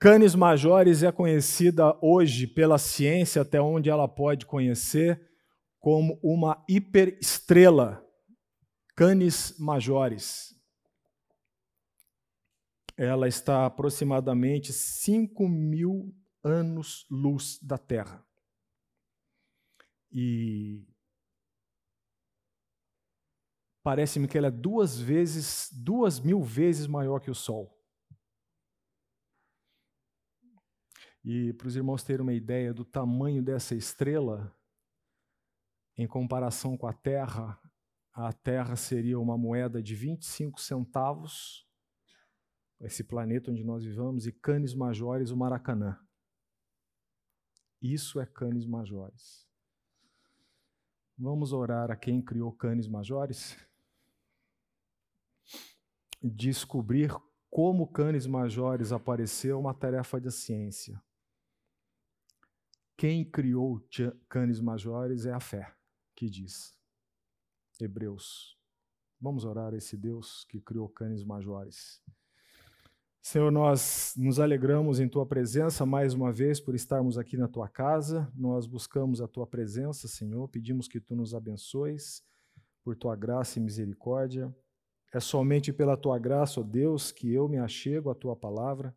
Canis Majores é conhecida hoje pela ciência, até onde ela pode conhecer, como uma hiperestrela. Canis Majores. Ela está aproximadamente 5 mil anos-luz da Terra. E parece-me que ela é duas vezes, duas mil vezes maior que o Sol. E para os irmãos terem uma ideia do tamanho dessa estrela, em comparação com a Terra, a Terra seria uma moeda de 25 centavos, esse planeta onde nós vivamos, e Canis Majores, o Maracanã. Isso é Canis Majores. Vamos orar a quem criou Canis Majores? Descobrir como Canis Majores apareceu é uma tarefa da ciência. Quem criou canes majores é a fé, que diz. Hebreus. Vamos orar a esse Deus que criou canes majores. Senhor, nós nos alegramos em tua presença mais uma vez por estarmos aqui na tua casa. Nós buscamos a tua presença, Senhor. Pedimos que tu nos abençoes por tua graça e misericórdia. É somente pela tua graça, ó Deus, que eu me achego à tua palavra.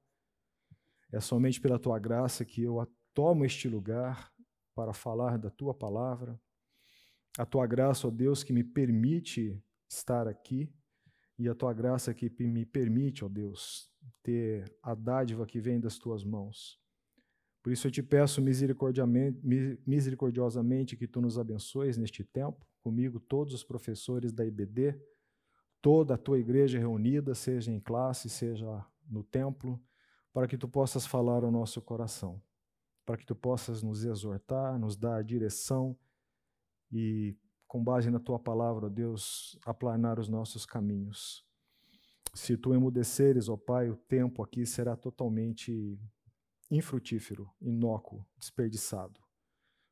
É somente pela tua graça que eu Toma este lugar para falar da tua palavra. A tua graça, ó Deus, que me permite estar aqui, e a tua graça que me permite, ó Deus, ter a dádiva que vem das tuas mãos. Por isso eu te peço misericordiosamente que tu nos abençoes neste tempo, comigo, todos os professores da IBD, toda a tua igreja reunida, seja em classe, seja no templo, para que tu possas falar ao nosso coração para que tu possas nos exortar, nos dar direção e, com base na tua palavra, ó Deus, aplanar os nossos caminhos. Se tu emudeceres, ó Pai, o tempo aqui será totalmente infrutífero, inócuo, desperdiçado.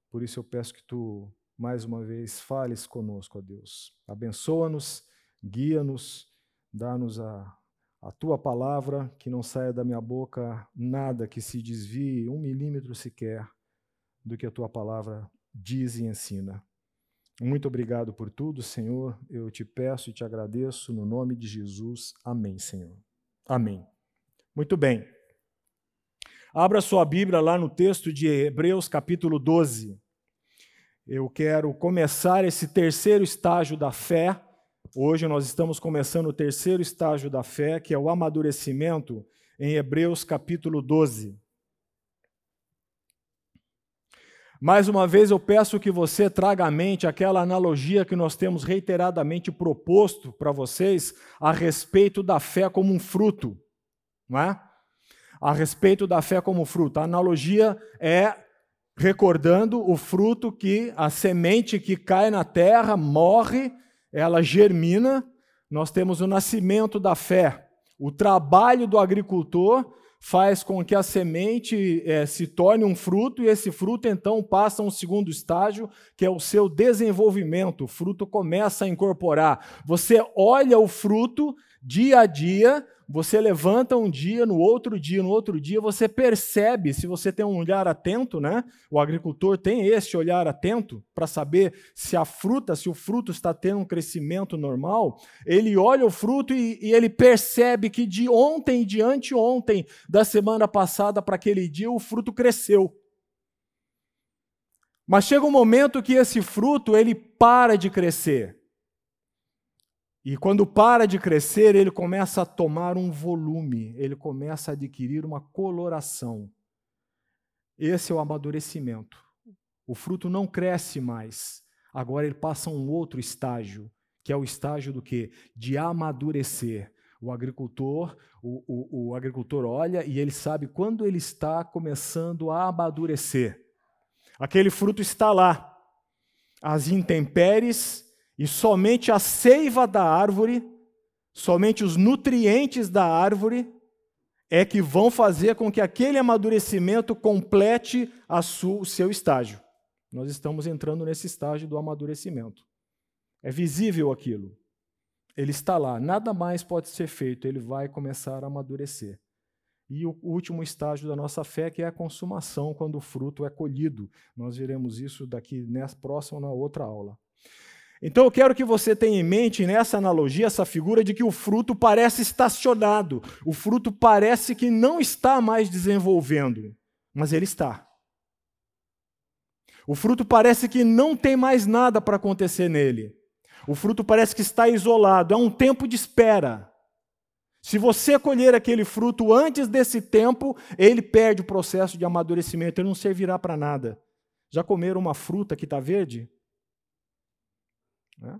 Por isso eu peço que tu, mais uma vez, fales conosco, ó Deus. Abençoa-nos, guia-nos, dá-nos a a tua palavra, que não saia da minha boca nada que se desvie um milímetro sequer do que a tua palavra diz e ensina. Muito obrigado por tudo, Senhor. Eu te peço e te agradeço no nome de Jesus. Amém, Senhor. Amém. Muito bem. Abra sua Bíblia lá no texto de Hebreus, capítulo 12. Eu quero começar esse terceiro estágio da fé Hoje nós estamos começando o terceiro estágio da fé, que é o amadurecimento, em Hebreus capítulo 12. Mais uma vez eu peço que você traga à mente aquela analogia que nós temos reiteradamente proposto para vocês a respeito da fé como um fruto, não é? A respeito da fé como fruto. A analogia é recordando o fruto que a semente que cai na terra morre ela germina, nós temos o nascimento da fé. O trabalho do agricultor faz com que a semente é, se torne um fruto e esse fruto então passa a um segundo estágio, que é o seu desenvolvimento. O fruto começa a incorporar. Você olha o fruto dia a dia, você levanta um dia, no outro dia, no outro dia, você percebe, se você tem um olhar atento, né? O agricultor tem esse olhar atento para saber se a fruta, se o fruto está tendo um crescimento normal. Ele olha o fruto e, e ele percebe que de ontem, de anteontem, da semana passada para aquele dia, o fruto cresceu. Mas chega um momento que esse fruto ele para de crescer. E quando para de crescer, ele começa a tomar um volume, ele começa a adquirir uma coloração. Esse é o amadurecimento. O fruto não cresce mais. Agora ele passa a um outro estágio, que é o estágio do que? De amadurecer. O agricultor, o, o, o agricultor olha e ele sabe quando ele está começando a amadurecer. Aquele fruto está lá. As intempéries e somente a seiva da árvore, somente os nutrientes da árvore é que vão fazer com que aquele amadurecimento complete o seu estágio. Nós estamos entrando nesse estágio do amadurecimento. É visível aquilo. Ele está lá, nada mais pode ser feito, ele vai começar a amadurecer. e o último estágio da nossa fé, que é a consumação, quando o fruto é colhido. Nós veremos isso daqui nessa próxima na outra aula. Então eu quero que você tenha em mente nessa analogia essa figura de que o fruto parece estacionado, o fruto parece que não está mais desenvolvendo, mas ele está. O fruto parece que não tem mais nada para acontecer nele. O fruto parece que está isolado, é um tempo de espera. Se você colher aquele fruto antes desse tempo, ele perde o processo de amadurecimento, ele não servirá para nada. Já comeram uma fruta que está verde? Né?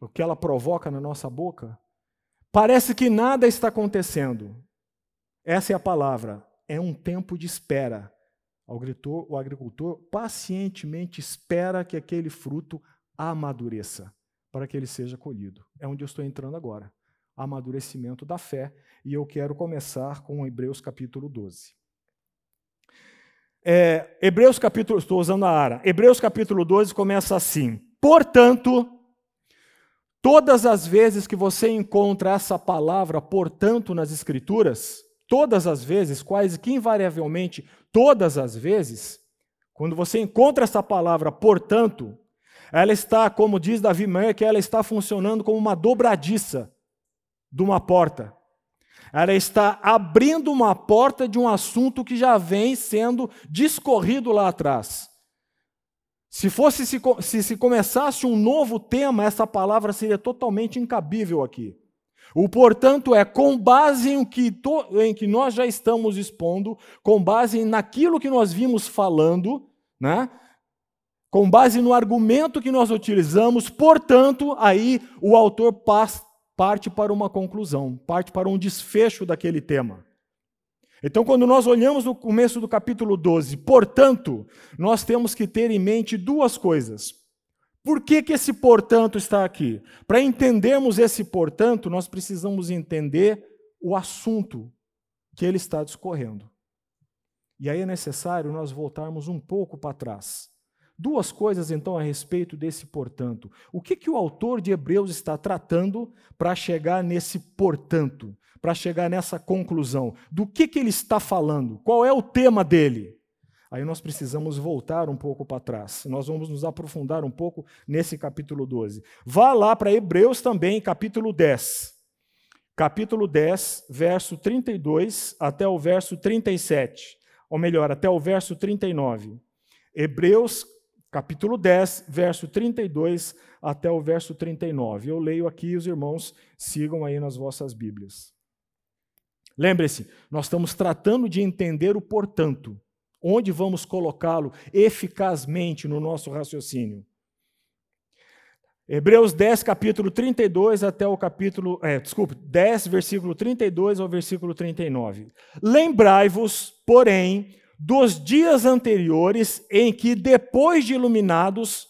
O que ela provoca na nossa boca? Parece que nada está acontecendo. Essa é a palavra. É um tempo de espera. O agricultor, o agricultor pacientemente espera que aquele fruto amadureça para que ele seja colhido. É onde eu estou entrando agora. Amadurecimento da fé. E eu quero começar com Hebreus capítulo 12. É, Hebreus capítulo, estou usando a ara. Hebreus capítulo 12 começa assim: Portanto, todas as vezes que você encontra essa palavra, portanto, nas Escrituras, todas as vezes, quase que invariavelmente, todas as vezes, quando você encontra essa palavra, portanto, ela está, como diz Davi Meyer, que ela está funcionando como uma dobradiça de uma porta. Ela está abrindo uma porta de um assunto que já vem sendo discorrido lá atrás. Se fosse se, se, se começasse um novo tema, essa palavra seria totalmente incabível aqui. O portanto é com base em que, to, em que nós já estamos expondo, com base naquilo que nós vimos falando, né? com base no argumento que nós utilizamos, portanto, aí o autor parte para uma conclusão, parte para um desfecho daquele tema. Então, quando nós olhamos no começo do capítulo 12, portanto, nós temos que ter em mente duas coisas. Por que, que esse portanto está aqui? Para entendermos esse portanto, nós precisamos entender o assunto que ele está discorrendo. E aí é necessário nós voltarmos um pouco para trás. Duas coisas, então, a respeito desse portanto. O que, que o autor de Hebreus está tratando para chegar nesse portanto, para chegar nessa conclusão? Do que, que ele está falando? Qual é o tema dele? Aí nós precisamos voltar um pouco para trás. Nós vamos nos aprofundar um pouco nesse capítulo 12. Vá lá para Hebreus também, capítulo 10. Capítulo 10, verso 32 até o verso 37. Ou melhor, até o verso 39. Hebreus capítulo 10, verso 32 até o verso 39. Eu leio aqui, os irmãos sigam aí nas vossas Bíblias. Lembre-se, nós estamos tratando de entender o portanto, onde vamos colocá-lo eficazmente no nosso raciocínio. Hebreus 10, capítulo 32 até o capítulo, é, desculpe, 10, versículo 32 ao versículo 39. Lembrai-vos, porém, dos dias anteriores, em que, depois de iluminados,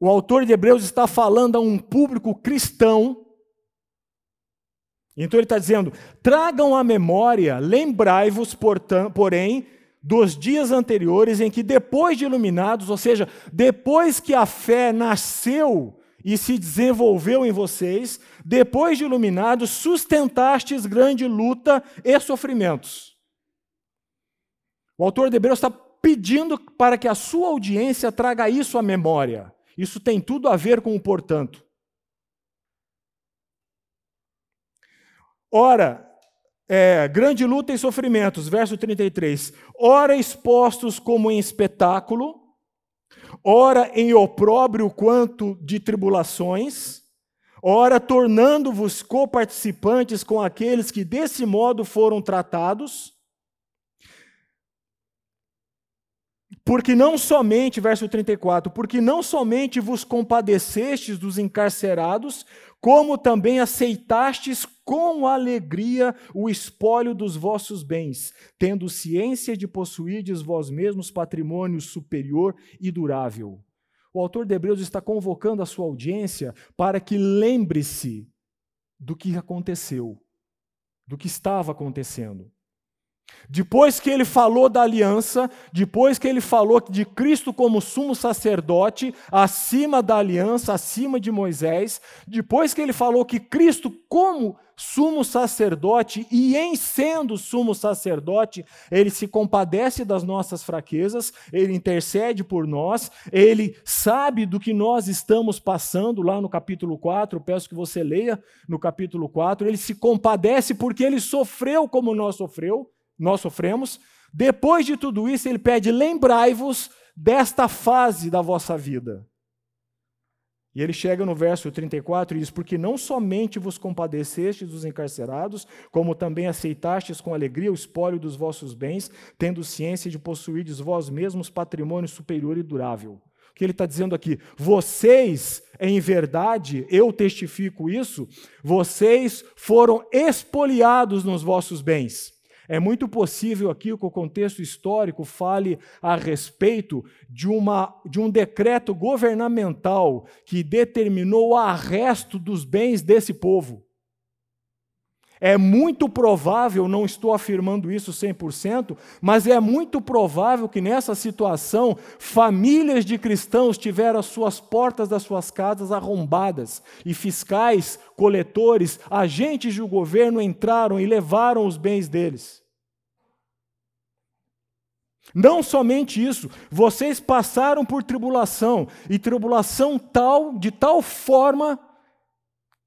o autor de Hebreus está falando a um público cristão. Então ele está dizendo: tragam à memória, lembrai-vos, porém, dos dias anteriores em que, depois de iluminados, ou seja, depois que a fé nasceu e se desenvolveu em vocês, depois de iluminados, sustentastes grande luta e sofrimentos. O autor de Hebreus está pedindo para que a sua audiência traga isso à memória. Isso tem tudo a ver com o portanto. Ora, é, grande luta e sofrimentos, verso 33. Ora expostos como em espetáculo, ora em opróbrio quanto de tribulações, ora tornando-vos coparticipantes com aqueles que desse modo foram tratados Porque não somente, verso 34, porque não somente vos compadecestes dos encarcerados, como também aceitastes com alegria o espólio dos vossos bens, tendo ciência de possuirdes vós mesmos patrimônio superior e durável. O autor de Hebreus está convocando a sua audiência para que lembre-se do que aconteceu, do que estava acontecendo. Depois que ele falou da aliança, depois que ele falou de Cristo como sumo sacerdote, acima da aliança, acima de Moisés, depois que ele falou que Cristo, como sumo sacerdote, e em sendo sumo sacerdote, ele se compadece das nossas fraquezas, ele intercede por nós, ele sabe do que nós estamos passando, lá no capítulo 4, peço que você leia no capítulo 4, ele se compadece porque ele sofreu como nós sofreu nós sofremos. Depois de tudo isso, ele pede: lembrai-vos desta fase da vossa vida. E ele chega no verso 34 e diz: Porque não somente vos compadecestes dos encarcerados, como também aceitastes com alegria o espólio dos vossos bens, tendo ciência de possuirdes vós mesmos patrimônio superior e durável. O que ele está dizendo aqui? Vocês, em verdade, eu testifico isso, vocês foram expoliados nos vossos bens. É muito possível aqui que o contexto histórico fale a respeito de, uma, de um decreto governamental que determinou o arresto dos bens desse povo. É muito provável, não estou afirmando isso 100%, mas é muito provável que nessa situação famílias de cristãos tiveram as suas portas das suas casas arrombadas e fiscais, coletores, agentes do governo entraram e levaram os bens deles. Não somente isso, vocês passaram por tribulação, e tribulação tal, de tal forma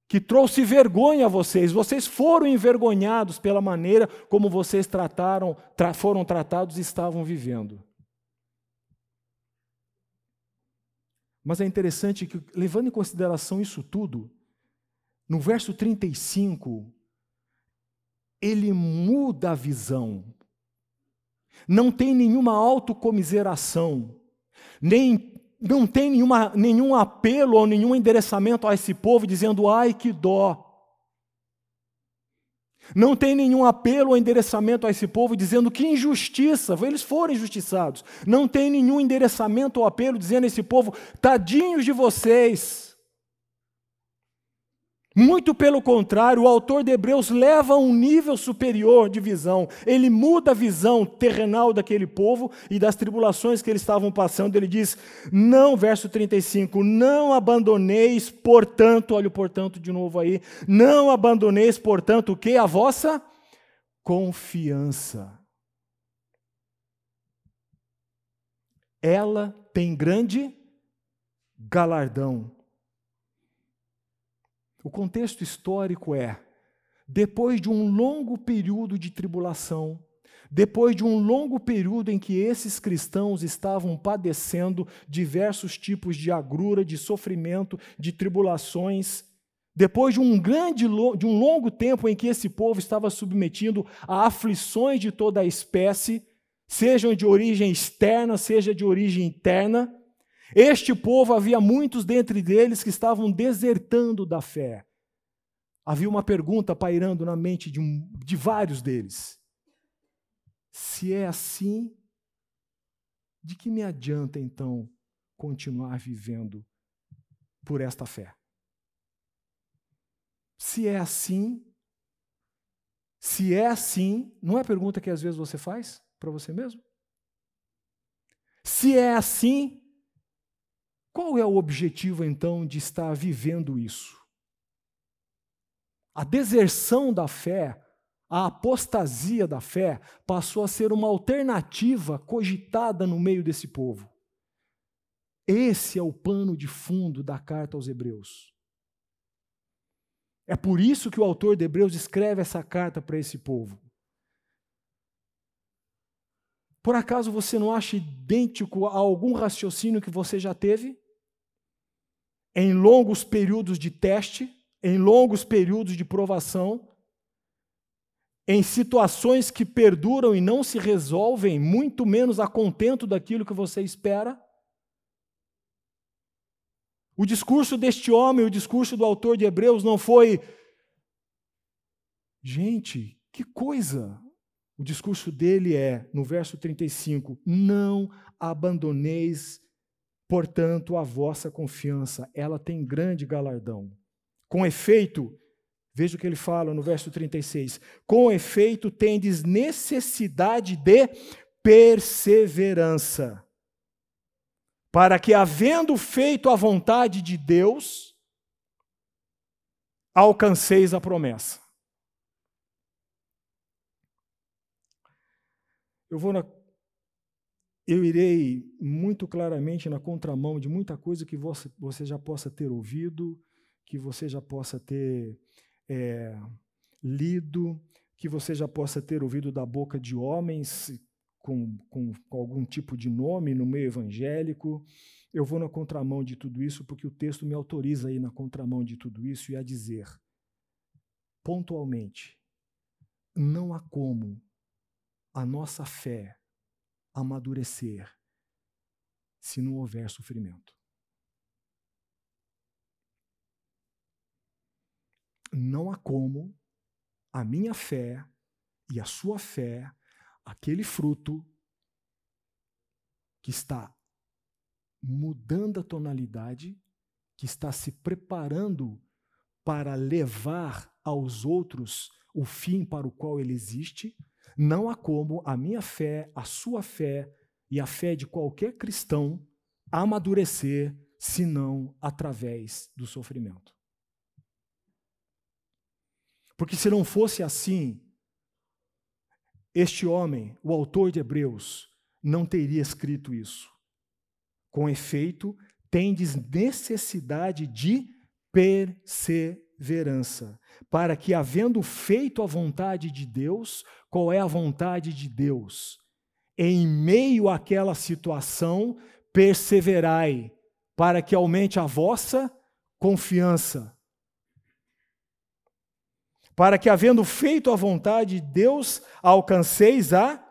que trouxe vergonha a vocês. Vocês foram envergonhados pela maneira como vocês trataram, tra foram tratados e estavam vivendo. Mas é interessante que, levando em consideração isso tudo, no verso 35, ele muda a visão não tem nenhuma autocomiseração, nem não tem nenhuma, nenhum apelo ou nenhum endereçamento a esse povo dizendo, ai que dó. Não tem nenhum apelo ou endereçamento a esse povo dizendo que injustiça, eles foram injustiçados. Não tem nenhum endereçamento ou apelo dizendo a esse povo, tadinhos de vocês. Muito pelo contrário, o autor de Hebreus leva a um nível superior de visão. Ele muda a visão terrenal daquele povo e das tribulações que eles estavam passando. Ele diz: Não, verso 35, não abandoneis, portanto, olha o portanto de novo aí, não abandoneis, portanto, o que? A vossa confiança. Ela tem grande galardão. O contexto histórico é: depois de um longo período de tribulação, depois de um longo período em que esses cristãos estavam padecendo diversos tipos de agrura, de sofrimento, de tribulações, depois de um grande de um longo tempo em que esse povo estava submetido a aflições de toda a espécie, sejam de origem externa, seja de origem interna, este povo, havia muitos dentre eles que estavam desertando da fé. Havia uma pergunta pairando na mente de, um, de vários deles. Se é assim, de que me adianta então continuar vivendo por esta fé? Se é assim, se é assim, não é pergunta que às vezes você faz para você mesmo? Se é assim, qual é o objetivo, então, de estar vivendo isso? A deserção da fé, a apostasia da fé, passou a ser uma alternativa cogitada no meio desse povo. Esse é o pano de fundo da carta aos Hebreus. É por isso que o autor de Hebreus escreve essa carta para esse povo. Por acaso você não acha idêntico a algum raciocínio que você já teve? Em longos períodos de teste, em longos períodos de provação, em situações que perduram e não se resolvem, muito menos a contento daquilo que você espera? O discurso deste homem, o discurso do autor de Hebreus não foi. Gente, que coisa! O discurso dele é, no verso 35, não abandoneis, portanto, a vossa confiança, ela tem grande galardão. Com efeito, Veja o que ele fala no verso 36. Com efeito, tendes necessidade de perseverança, para que, havendo feito a vontade de Deus, alcanceis a promessa. Eu vou na, eu irei muito claramente na contramão de muita coisa que você, já possa ter ouvido, que você já possa ter é, lido, que você já possa ter ouvido da boca de homens com, com, com algum tipo de nome no meio evangélico. Eu vou na contramão de tudo isso porque o texto me autoriza a ir na contramão de tudo isso e a dizer, pontualmente, não há como a nossa fé amadurecer se não houver sofrimento. Não há como a minha fé e a sua fé, aquele fruto que está mudando a tonalidade, que está se preparando para levar aos outros o fim para o qual ele existe, não há como a minha fé, a sua fé e a fé de qualquer cristão amadurecer senão através do sofrimento. Porque se não fosse assim, este homem, o autor de Hebreus, não teria escrito isso. Com efeito, tendes necessidade de perseverança, para que, havendo feito a vontade de Deus, qual é a vontade de Deus? Em meio àquela situação, perseverai, para que aumente a vossa confiança. Para que, havendo feito a vontade de Deus, alcanceis a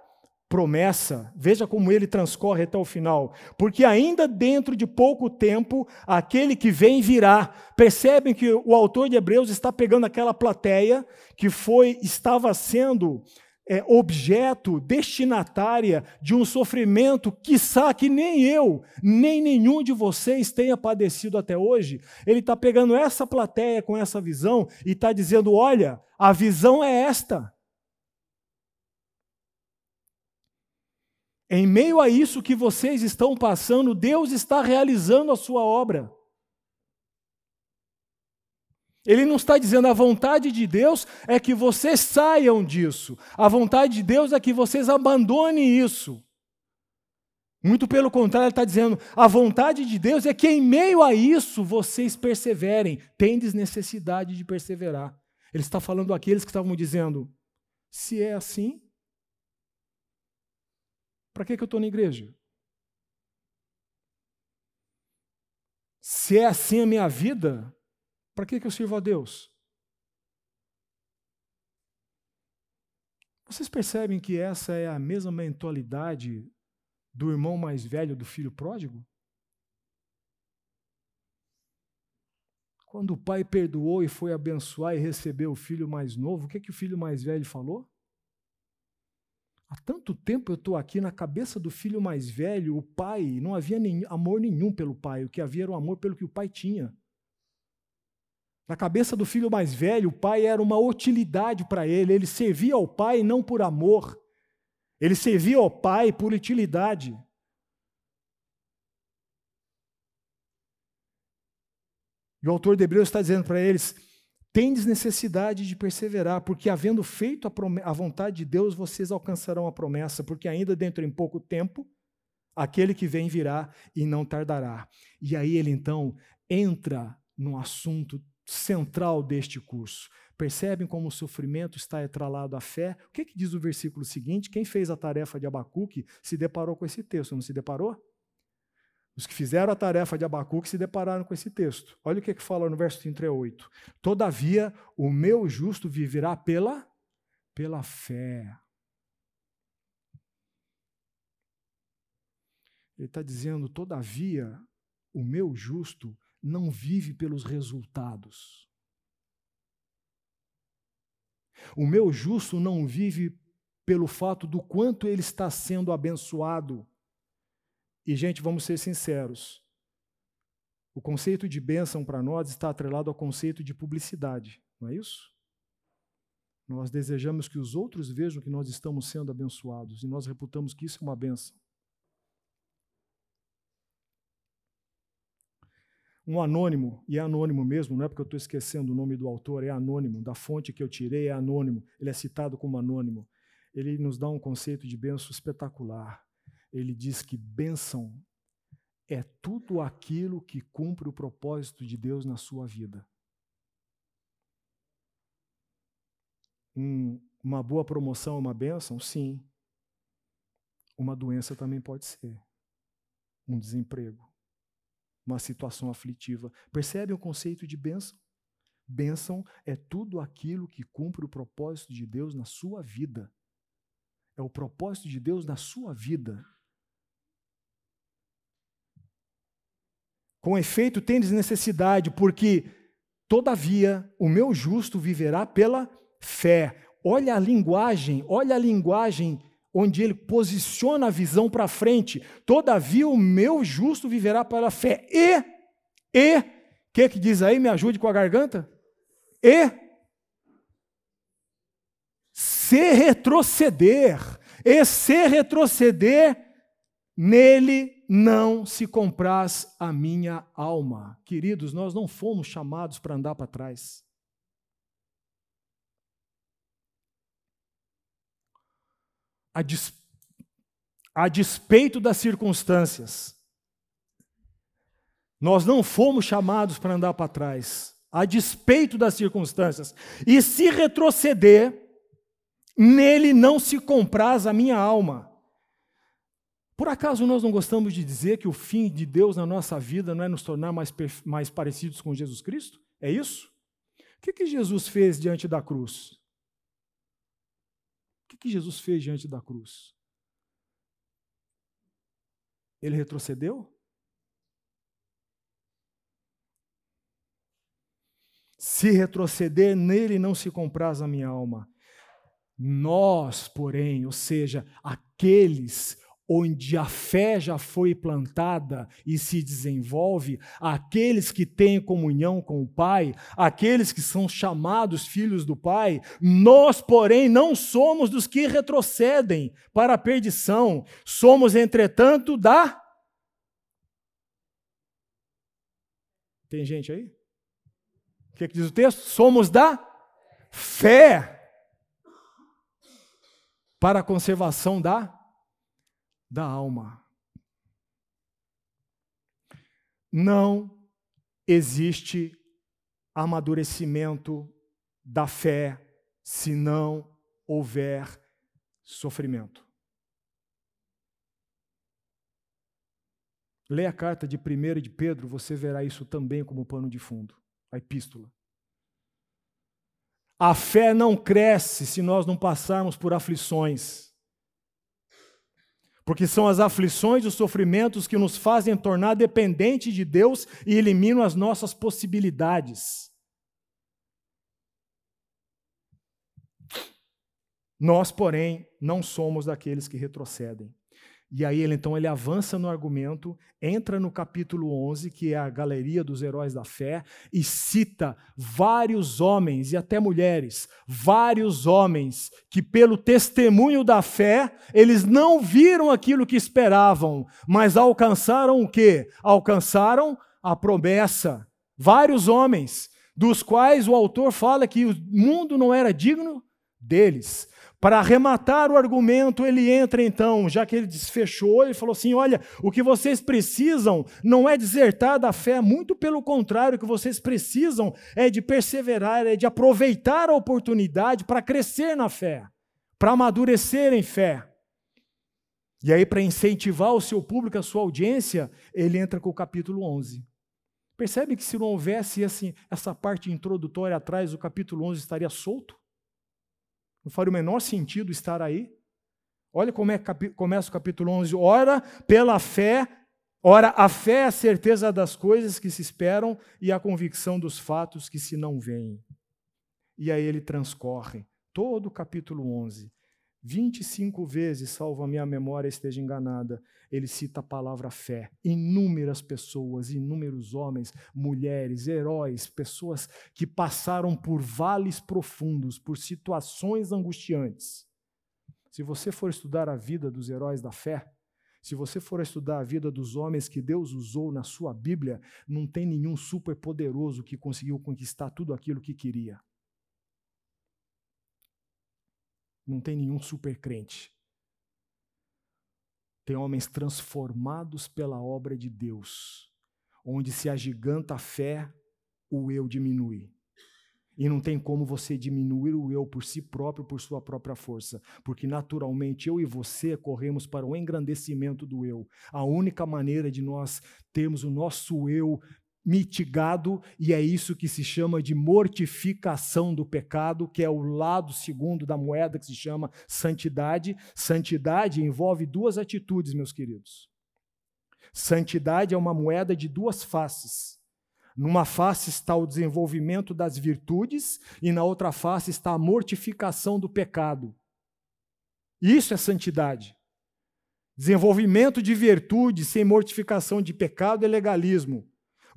promessa. Veja como ele transcorre até o final. Porque ainda dentro de pouco tempo, aquele que vem virá. Percebem que o autor de Hebreus está pegando aquela plateia que foi estava sendo é, objeto, destinatária de um sofrimento, quiçá que nem eu, nem nenhum de vocês tenha padecido até hoje. Ele está pegando essa plateia com essa visão e está dizendo: olha, a visão é esta. Em meio a isso que vocês estão passando, Deus está realizando a sua obra. Ele não está dizendo a vontade de Deus é que vocês saiam disso. A vontade de Deus é que vocês abandonem isso. Muito pelo contrário, ele está dizendo: a vontade de Deus é que em meio a isso vocês perseverem. Tendes necessidade de perseverar. Ele está falando àqueles que estavam dizendo: se é assim, para que, que eu estou na igreja? Se é assim a minha vida, para que, que eu sirvo a Deus? Vocês percebem que essa é a mesma mentalidade do irmão mais velho do filho pródigo? Quando o pai perdoou e foi abençoar e recebeu o filho mais novo, o que, que o filho mais velho falou? Há tanto tempo eu estou aqui na cabeça do filho mais velho, o pai, não havia amor nenhum pelo pai, o que havia era o amor pelo que o pai tinha. Na cabeça do filho mais velho, o pai era uma utilidade para ele, ele servia ao pai não por amor, ele servia ao pai por utilidade. E o autor de Hebreus está dizendo para eles: Tendes necessidade de perseverar, porque havendo feito a, a, vontade de Deus, vocês alcançarão a promessa, porque ainda dentro em pouco tempo, aquele que vem virá e não tardará. E aí ele então entra no assunto central deste curso. Percebem como o sofrimento está atralado à fé? O que, que diz o versículo seguinte? Quem fez a tarefa de Abacuque se deparou com esse texto, não se deparou? Os que fizeram a tarefa de Abacuque se depararam com esse texto. Olha o que, que fala no verso 38. Todavia, o meu justo viverá pela, pela fé. Ele está dizendo, todavia, o meu justo não vive pelos resultados. O meu justo não vive pelo fato do quanto ele está sendo abençoado. E, gente, vamos ser sinceros. O conceito de bênção para nós está atrelado ao conceito de publicidade, não é isso? Nós desejamos que os outros vejam que nós estamos sendo abençoados e nós reputamos que isso é uma benção. Um anônimo, e é anônimo mesmo, não é porque eu estou esquecendo o nome do autor, é anônimo, da fonte que eu tirei é anônimo, ele é citado como anônimo. Ele nos dá um conceito de benção espetacular. Ele diz que bênção é tudo aquilo que cumpre o propósito de Deus na sua vida. Um, uma boa promoção é uma bênção? Sim. Uma doença também pode ser. Um desemprego. Uma situação aflitiva. Percebe o conceito de bênção? Bênção é tudo aquilo que cumpre o propósito de Deus na sua vida. É o propósito de Deus na sua vida. Com efeito, tendes necessidade, porque, todavia, o meu justo viverá pela fé. Olha a linguagem, olha a linguagem onde ele posiciona a visão para frente. Todavia o meu justo viverá pela fé. E, e, o que, que diz aí? Me ajude com a garganta. E, se retroceder, e se retroceder, nele não se compraz a minha alma. Queridos, nós não fomos chamados para andar para trás. a, des, a despeito das circunstâncias. Nós não fomos chamados para andar para trás, a despeito das circunstâncias. E se retroceder, nele não se compraz a minha alma. Por acaso nós não gostamos de dizer que o fim de Deus na nossa vida não é nos tornar mais, mais parecidos com Jesus Cristo? É isso? O que, que Jesus fez diante da cruz? O que Jesus fez diante da cruz? Ele retrocedeu? Se retroceder, nele não se compraz a minha alma. Nós, porém, ou seja, aqueles onde a fé já foi plantada e se desenvolve, aqueles que têm comunhão com o Pai, aqueles que são chamados filhos do Pai, nós, porém, não somos dos que retrocedem para a perdição, somos, entretanto, da. Tem gente aí? O que, é que diz o texto? Somos da fé para a conservação da da alma. Não existe amadurecimento da fé se não houver sofrimento. Leia a carta de 1 de Pedro, você verá isso também como pano de fundo, a epístola. A fé não cresce se nós não passarmos por aflições. Porque são as aflições e os sofrimentos que nos fazem tornar dependente de Deus e eliminam as nossas possibilidades. Nós, porém, não somos daqueles que retrocedem. E aí ele então ele avança no argumento, entra no capítulo 11, que é a galeria dos heróis da fé, e cita vários homens e até mulheres, vários homens que pelo testemunho da fé, eles não viram aquilo que esperavam, mas alcançaram o quê? Alcançaram a promessa. Vários homens, dos quais o autor fala que o mundo não era digno deles. Para arrematar o argumento, ele entra então, já que ele desfechou, ele falou assim: olha, o que vocês precisam não é desertar da fé, muito pelo contrário, o que vocês precisam é de perseverar, é de aproveitar a oportunidade para crescer na fé, para amadurecer em fé. E aí, para incentivar o seu público, a sua audiência, ele entra com o capítulo 11. Percebe que se não houvesse assim, essa parte introdutória atrás, o capítulo 11 estaria solto? Não faria o menor sentido estar aí. Olha como é começa o capítulo 11. Ora, pela fé, ora, a fé é a certeza das coisas que se esperam e a convicção dos fatos que se não veem. E aí ele transcorre todo o capítulo 11, 25 vezes, salvo a minha memória esteja enganada, ele cita a palavra fé. Inúmeras pessoas, inúmeros homens, mulheres, heróis, pessoas que passaram por vales profundos, por situações angustiantes. Se você for estudar a vida dos heróis da fé, se você for estudar a vida dos homens que Deus usou na sua Bíblia, não tem nenhum superpoderoso que conseguiu conquistar tudo aquilo que queria. Não tem nenhum supercrente. Tem homens transformados pela obra de Deus, onde se agiganta a fé, o eu diminui. E não tem como você diminuir o eu por si próprio, por sua própria força, porque naturalmente eu e você corremos para o engrandecimento do eu. A única maneira de nós termos o nosso eu mitigado, e é isso que se chama de mortificação do pecado, que é o lado segundo da moeda que se chama santidade. Santidade envolve duas atitudes, meus queridos. Santidade é uma moeda de duas faces. Numa face está o desenvolvimento das virtudes, e na outra face está a mortificação do pecado. Isso é santidade. Desenvolvimento de virtude sem mortificação de pecado é legalismo.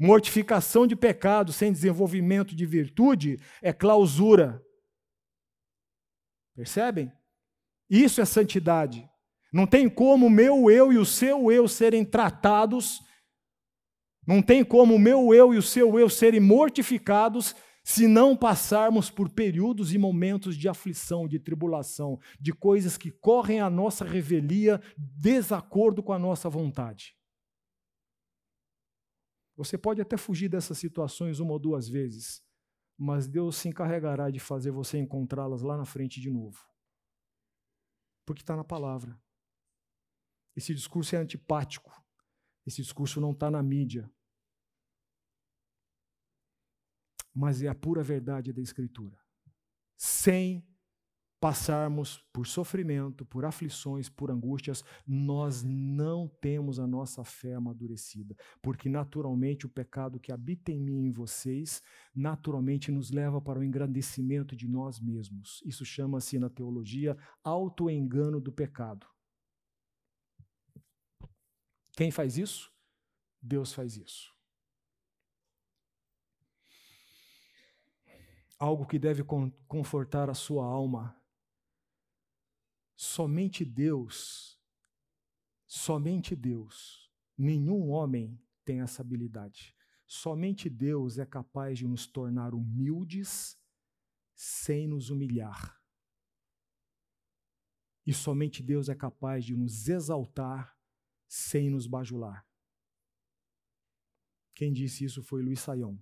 Mortificação de pecado sem desenvolvimento de virtude é clausura. Percebem? Isso é santidade. Não tem como o meu eu e o seu eu serem tratados, não tem como o meu eu e o seu eu serem mortificados se não passarmos por períodos e momentos de aflição, de tribulação, de coisas que correm a nossa revelia, desacordo com a nossa vontade. Você pode até fugir dessas situações uma ou duas vezes, mas Deus se encarregará de fazer você encontrá-las lá na frente de novo. Porque está na palavra. Esse discurso é antipático. Esse discurso não está na mídia. Mas é a pura verdade da Escritura. Sem passarmos por sofrimento, por aflições, por angústias, nós não temos a nossa fé amadurecida, porque naturalmente o pecado que habita em mim e em vocês, naturalmente nos leva para o engrandecimento de nós mesmos. Isso chama-se na teologia autoengano do pecado. Quem faz isso? Deus faz isso. Algo que deve confortar a sua alma Somente Deus, somente Deus, nenhum homem tem essa habilidade. Somente Deus é capaz de nos tornar humildes sem nos humilhar. E somente Deus é capaz de nos exaltar sem nos bajular. Quem disse isso foi Luiz Saião.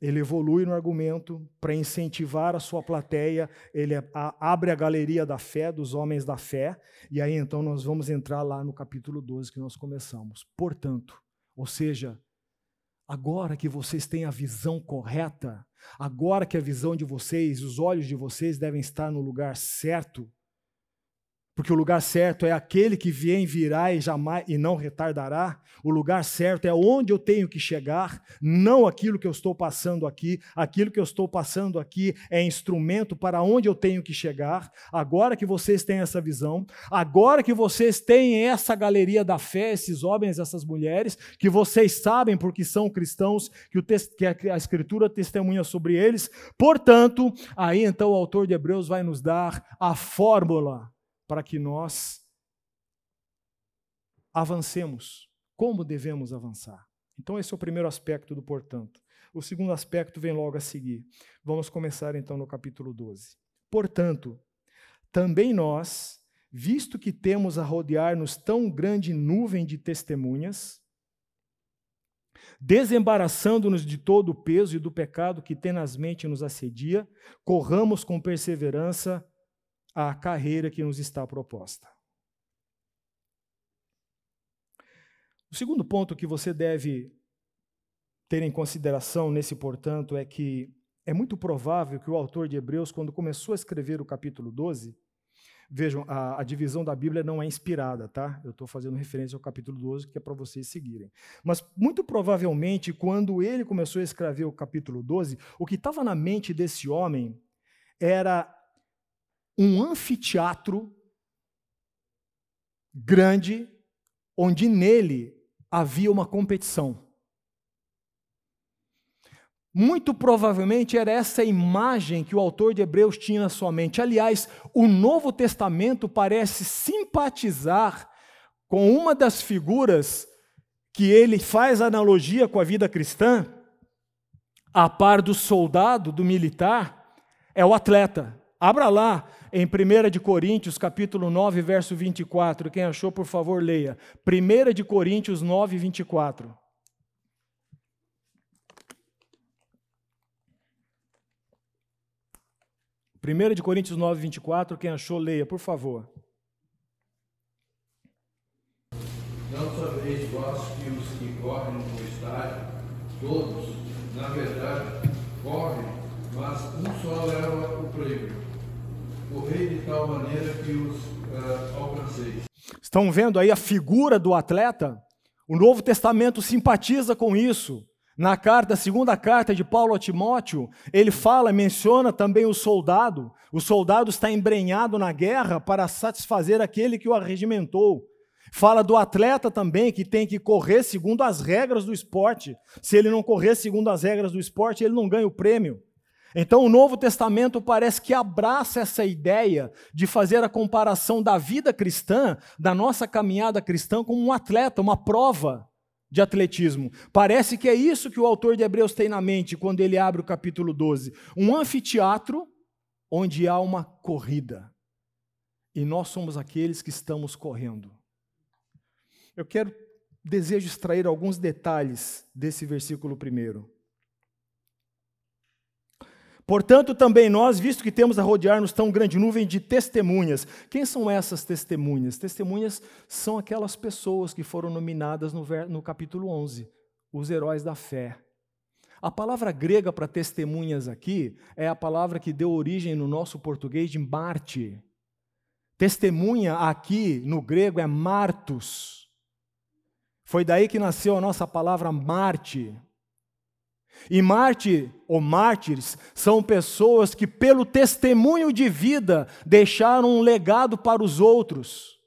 Ele evolui no argumento para incentivar a sua plateia, ele abre a galeria da fé, dos homens da fé, e aí então nós vamos entrar lá no capítulo 12 que nós começamos. Portanto, ou seja, agora que vocês têm a visão correta, agora que a visão de vocês, os olhos de vocês devem estar no lugar certo, porque o lugar certo é aquele que vem, virá e jamais e não retardará. O lugar certo é onde eu tenho que chegar, não aquilo que eu estou passando aqui. Aquilo que eu estou passando aqui é instrumento para onde eu tenho que chegar. Agora que vocês têm essa visão, agora que vocês têm essa galeria da fé, esses homens, essas mulheres, que vocês sabem porque são cristãos, que, o que a Escritura testemunha sobre eles. Portanto, aí então o autor de Hebreus vai nos dar a fórmula para que nós avancemos. Como devemos avançar? Então, esse é o primeiro aspecto do portanto. O segundo aspecto vem logo a seguir. Vamos começar então no capítulo 12. Portanto, também nós, visto que temos a rodear-nos tão grande nuvem de testemunhas, desembaraçando-nos de todo o peso e do pecado que tenazmente nos assedia, corramos com perseverança a carreira que nos está proposta. O segundo ponto que você deve ter em consideração nesse, portanto, é que é muito provável que o autor de Hebreus, quando começou a escrever o capítulo 12, vejam, a, a divisão da Bíblia não é inspirada, tá? Eu estou fazendo referência ao capítulo 12, que é para vocês seguirem. Mas, muito provavelmente, quando ele começou a escrever o capítulo 12, o que estava na mente desse homem era um anfiteatro grande, onde nele havia uma competição. Muito provavelmente era essa imagem que o autor de Hebreus tinha na sua mente. Aliás, o Novo Testamento parece simpatizar com uma das figuras que ele faz analogia com a vida cristã, a par do soldado, do militar, é o atleta. Abra lá em 1 de Coríntios, capítulo 9, verso 24. Quem achou, por favor, leia. 1 de Coríntios 9, 24. 1 de Coríntios 9, 24, quem achou, leia, por favor. Não sabeis vós que os que correm no estádio, todos, na verdade, correm, mas um só leva o prêmio. Correi de tal maneira que os uh, alcanceis. Estão vendo aí a figura do atleta? O Novo Testamento simpatiza com isso. Na carta, segunda carta de Paulo a Timóteo, ele fala, menciona também o soldado. O soldado está embrenhado na guerra para satisfazer aquele que o arregimentou. Fala do atleta também, que tem que correr segundo as regras do esporte. Se ele não correr segundo as regras do esporte, ele não ganha o prêmio. Então, o Novo Testamento parece que abraça essa ideia de fazer a comparação da vida cristã, da nossa caminhada cristã, como um atleta, uma prova de atletismo. Parece que é isso que o autor de Hebreus tem na mente quando ele abre o capítulo 12. Um anfiteatro onde há uma corrida. E nós somos aqueles que estamos correndo. Eu quero, desejo extrair alguns detalhes desse versículo primeiro. Portanto, também nós, visto que temos a rodear-nos tão grande nuvem de testemunhas. Quem são essas testemunhas? Testemunhas são aquelas pessoas que foram nominadas no, no capítulo 11, os heróis da fé. A palavra grega para testemunhas aqui é a palavra que deu origem no nosso português de Marte. Testemunha aqui no grego é martus. Foi daí que nasceu a nossa palavra Marte. E Marte, ou mártires, são pessoas que, pelo testemunho de vida, deixaram um legado para os outros.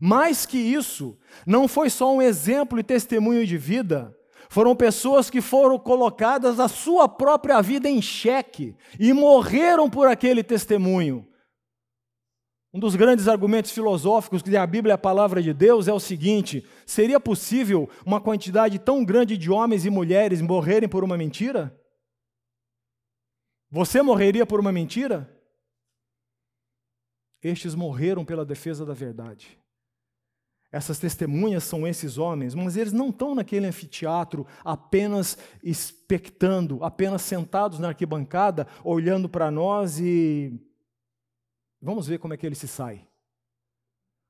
Mais que isso, não foi só um exemplo e testemunho de vida, foram pessoas que foram colocadas a sua própria vida em xeque e morreram por aquele testemunho. Um dos grandes argumentos filosóficos que a Bíblia é a palavra de Deus é o seguinte: seria possível uma quantidade tão grande de homens e mulheres morrerem por uma mentira? Você morreria por uma mentira? Estes morreram pela defesa da verdade. Essas testemunhas são esses homens, mas eles não estão naquele anfiteatro apenas expectando, apenas sentados na arquibancada, olhando para nós e Vamos ver como é que ele se sai.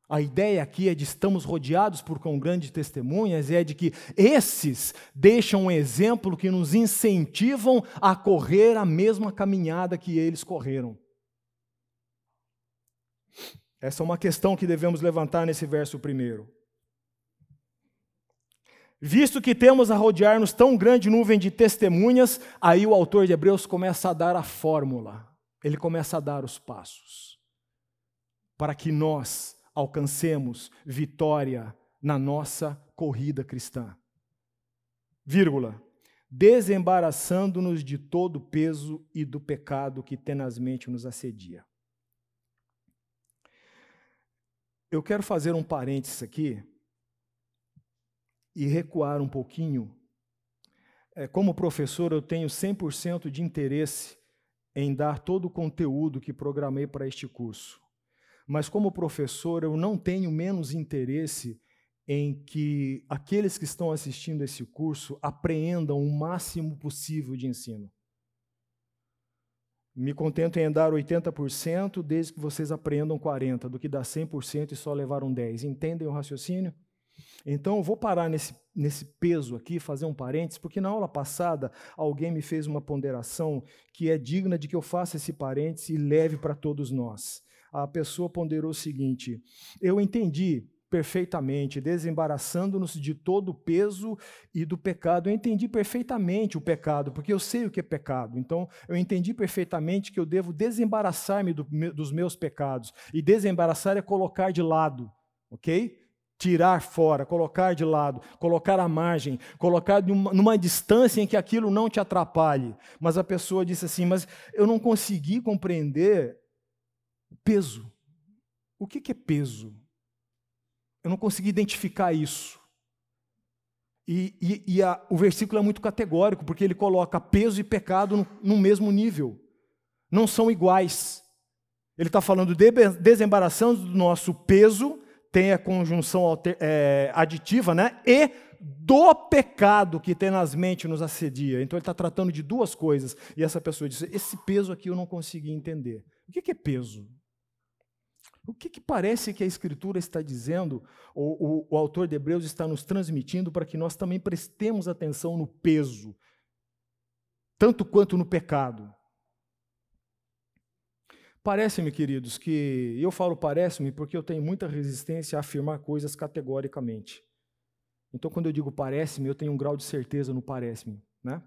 A ideia aqui é de estamos rodeados por com grandes testemunhas e é de que esses deixam um exemplo que nos incentivam a correr a mesma caminhada que eles correram. Essa é uma questão que devemos levantar nesse verso primeiro. Visto que temos a rodear-nos tão grande nuvem de testemunhas, aí o autor de Hebreus começa a dar a fórmula, ele começa a dar os passos para que nós alcancemos vitória na nossa corrida cristã. Vírgula. Desembaraçando-nos de todo o peso e do pecado que tenazmente nos assedia. Eu quero fazer um parênteses aqui e recuar um pouquinho. É, como professor, eu tenho 100% de interesse em dar todo o conteúdo que programei para este curso. Mas, como professor, eu não tenho menos interesse em que aqueles que estão assistindo esse curso apreendam o máximo possível de ensino. Me contento em dar 80%, desde que vocês apreendam 40%, do que dar 100% e só levaram 10%. Entendem o raciocínio? Então, eu vou parar nesse, nesse peso aqui, fazer um parênteses, porque na aula passada alguém me fez uma ponderação que é digna de que eu faça esse parênteses e leve para todos nós a pessoa ponderou o seguinte: eu entendi, perfeitamente, desembaraçando-nos de todo o peso e do pecado. Eu entendi perfeitamente o pecado, porque eu sei o que é pecado. Então, eu entendi perfeitamente que eu devo desembaraçar-me do, dos meus pecados. E desembaraçar é colocar de lado, ok? Tirar fora, colocar de lado, colocar à margem, colocar numa, numa distância em que aquilo não te atrapalhe. Mas a pessoa disse assim: Mas eu não consegui compreender peso. O que é peso? Eu não consegui identificar isso. E, e, e a, o versículo é muito categórico, porque ele coloca peso e pecado no, no mesmo nível. Não são iguais. Ele está falando de desembaraçando do nosso peso, tem a conjunção alter, é, aditiva, né? E do pecado que tenazmente nos assedia. Então ele está tratando de duas coisas. E essa pessoa disse: esse peso aqui eu não consegui entender. O que é peso? O que, que, parece que a Escritura está dizendo, ou, o, o autor de Hebreus está nos transmitindo para que nós também prestemos atenção no peso, tanto quanto no pecado? Parece-me, queridos, que eu falo parece-me porque eu tenho muita resistência a afirmar coisas categoricamente. Então, quando eu digo parece-me, eu tenho um grau de certeza no parece-me. Né?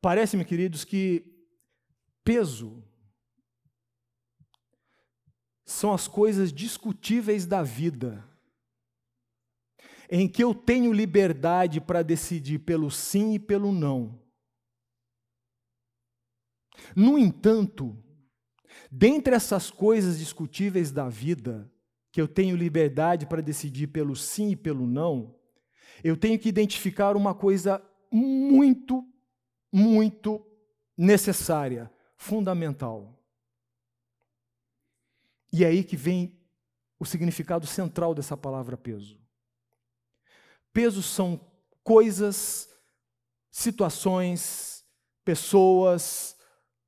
Parece-me, queridos, que peso são as coisas discutíveis da vida, em que eu tenho liberdade para decidir pelo sim e pelo não. No entanto, dentre essas coisas discutíveis da vida, que eu tenho liberdade para decidir pelo sim e pelo não, eu tenho que identificar uma coisa muito, muito necessária, fundamental. E é aí que vem o significado central dessa palavra peso. Pesos são coisas, situações, pessoas,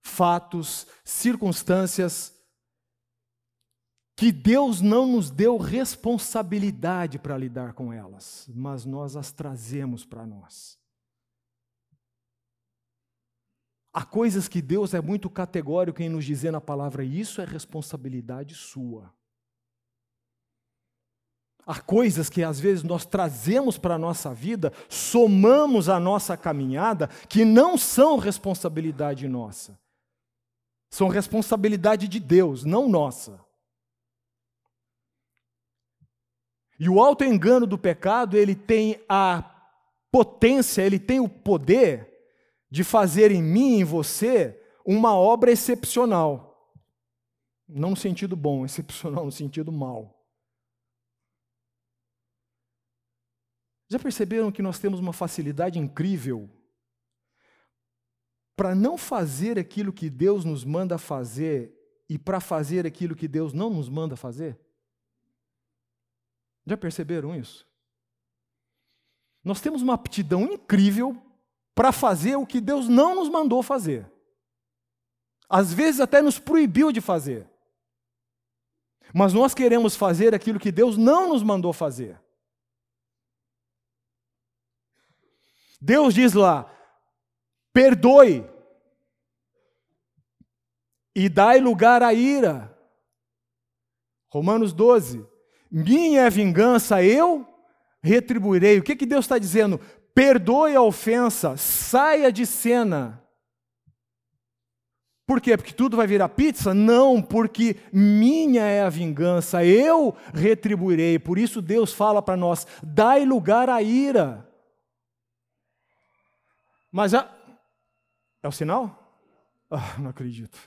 fatos, circunstâncias que Deus não nos deu responsabilidade para lidar com elas, mas nós as trazemos para nós. Há coisas que Deus é muito categórico em nos dizer na palavra, isso é responsabilidade sua. Há coisas que às vezes nós trazemos para a nossa vida, somamos a nossa caminhada, que não são responsabilidade nossa. São responsabilidade de Deus, não nossa. E o alto engano do pecado, ele tem a potência, ele tem o poder de fazer em mim e em você uma obra excepcional. Não no sentido bom, excepcional no sentido mal. Já perceberam que nós temos uma facilidade incrível para não fazer aquilo que Deus nos manda fazer e para fazer aquilo que Deus não nos manda fazer? Já perceberam isso? Nós temos uma aptidão incrível para fazer o que Deus não nos mandou fazer. Às vezes até nos proibiu de fazer. Mas nós queremos fazer aquilo que Deus não nos mandou fazer. Deus diz lá: perdoe e dai lugar à ira. Romanos 12: minha é vingança, eu retribuirei. O que, que Deus está dizendo? Perdoe a ofensa, saia de cena. Por quê? Porque tudo vai virar pizza? Não, porque minha é a vingança, eu retribuirei. Por isso Deus fala para nós: dai lugar à ira. Mas já. É o sinal? Ah, não acredito.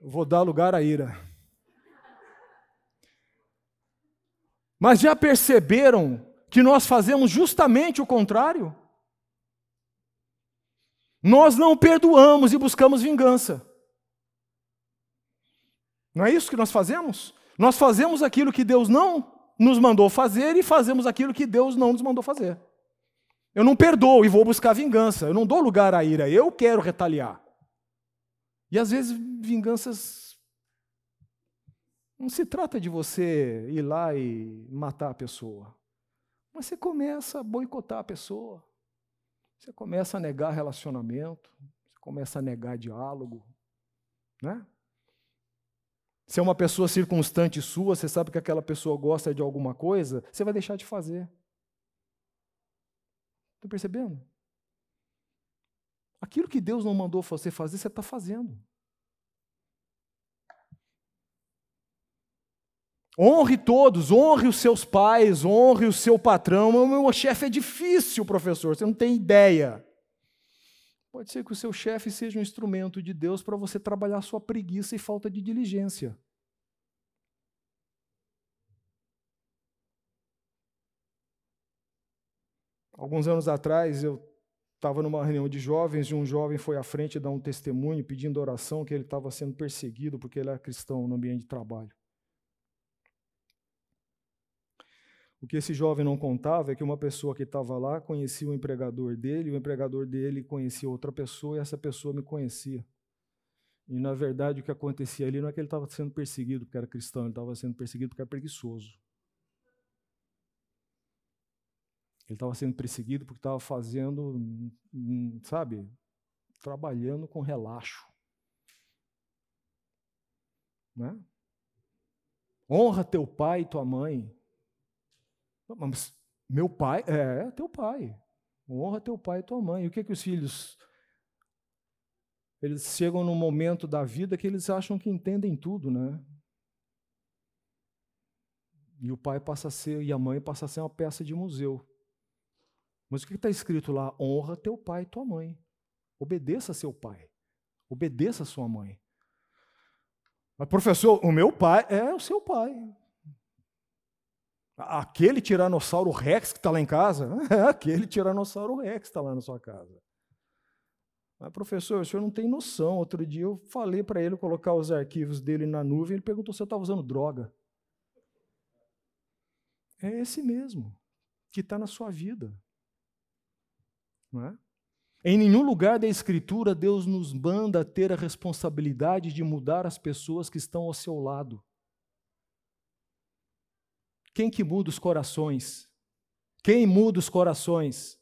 Vou dar lugar à ira. Mas já perceberam que nós fazemos justamente o contrário. Nós não perdoamos e buscamos vingança. Não é isso que nós fazemos? Nós fazemos aquilo que Deus não nos mandou fazer e fazemos aquilo que Deus não nos mandou fazer. Eu não perdoo e vou buscar vingança. Eu não dou lugar à ira. Eu quero retaliar. E às vezes vinganças. Não se trata de você ir lá e matar a pessoa. Mas você começa a boicotar a pessoa. Você começa a negar relacionamento, você começa a negar diálogo, né? Se é uma pessoa circunstante sua, você sabe que aquela pessoa gosta de alguma coisa, você vai deixar de fazer. Está percebendo? Aquilo que Deus não mandou você fazer, você está fazendo. Honre todos, honre os seus pais, honre o seu patrão. O meu chefe é difícil, professor, você não tem ideia. Pode ser que o seu chefe seja um instrumento de Deus para você trabalhar sua preguiça e falta de diligência. Alguns anos atrás, eu estava numa reunião de jovens e um jovem foi à frente dar um testemunho pedindo oração que ele estava sendo perseguido porque ele era cristão no ambiente de trabalho. O que esse jovem não contava é que uma pessoa que estava lá conhecia o empregador dele, o empregador dele conhecia outra pessoa e essa pessoa me conhecia. E na verdade o que acontecia ali não é que ele estava sendo perseguido porque era cristão, ele estava sendo perseguido porque era preguiçoso. Ele estava sendo perseguido porque estava fazendo, hum, sabe, trabalhando com relaxo. Né? Honra teu pai e tua mãe. Mas meu pai, é, teu pai. Honra teu pai e tua mãe. E o que que os filhos eles chegam num momento da vida que eles acham que entendem tudo, né? E o pai passa a ser e a mãe passa a ser uma peça de museu. Mas o que está escrito lá? Honra teu pai e tua mãe. Obedeça seu pai. Obedeça sua mãe. Mas, professor, o meu pai é o seu pai. Aquele tiranossauro Rex que está lá em casa, aquele tiranossauro Rex está lá na sua casa. Mas, professor, o senhor não tem noção. Outro dia eu falei para ele colocar os arquivos dele na nuvem, ele perguntou se eu estava usando droga. É esse mesmo, que está na sua vida. Não é? Em nenhum lugar da Escritura Deus nos manda ter a responsabilidade de mudar as pessoas que estão ao seu lado. Quem que muda os corações? Quem muda os corações?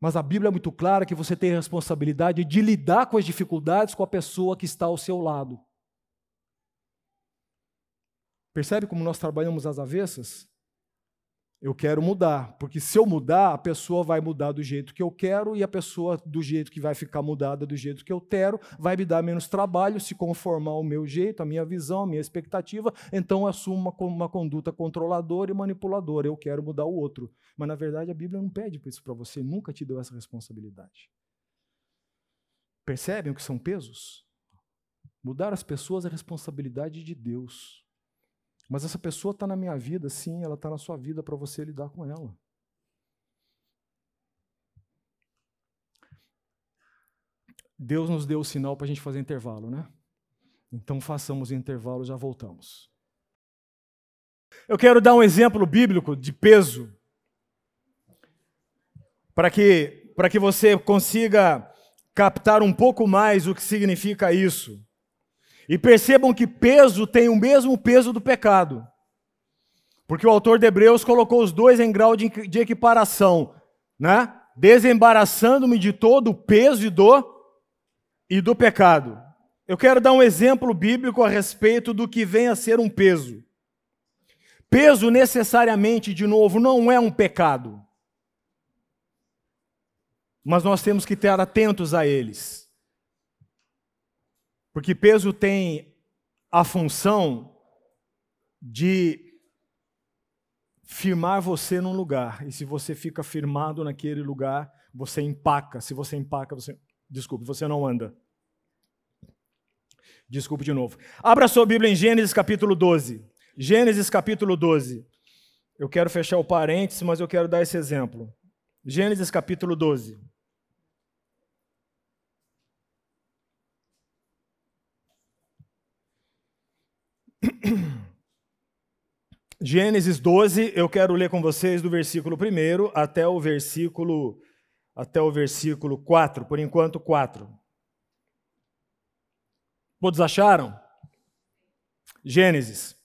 Mas a Bíblia é muito clara que você tem a responsabilidade de lidar com as dificuldades com a pessoa que está ao seu lado. Percebe como nós trabalhamos às avessas? Eu quero mudar, porque se eu mudar, a pessoa vai mudar do jeito que eu quero e a pessoa do jeito que vai ficar mudada do jeito que eu quero vai me dar menos trabalho se conformar ao meu jeito, a minha visão, a minha expectativa, então eu assumo uma, uma conduta controladora e manipuladora. Eu quero mudar o outro. Mas na verdade a Bíblia não pede isso para você, nunca te deu essa responsabilidade. Percebem o que são pesos? Mudar as pessoas é responsabilidade de Deus. Mas essa pessoa está na minha vida, sim, ela está na sua vida para você lidar com ela. Deus nos deu o sinal para a gente fazer intervalo, né? Então façamos intervalo, já voltamos. Eu quero dar um exemplo bíblico de peso, para que, para que você consiga captar um pouco mais o que significa isso. E percebam que peso tem o mesmo peso do pecado. Porque o autor de Hebreus colocou os dois em grau de, equiparação, né? Desembaraçando-me de todo o peso e do, e do pecado. Eu quero dar um exemplo bíblico a respeito do que vem a ser um peso. Peso necessariamente, de novo, não é um pecado. Mas nós temos que estar atentos a eles. Porque peso tem a função de firmar você num lugar. E se você fica firmado naquele lugar, você empaca. Se você empaca, você. Desculpe, você não anda. Desculpe de novo. Abra sua Bíblia em Gênesis capítulo 12. Gênesis capítulo 12. Eu quero fechar o parênteses, mas eu quero dar esse exemplo. Gênesis capítulo 12. Gênesis 12, eu quero ler com vocês do versículo 1 até o versículo até o versículo 4, por enquanto 4. Todos acharam? Gênesis.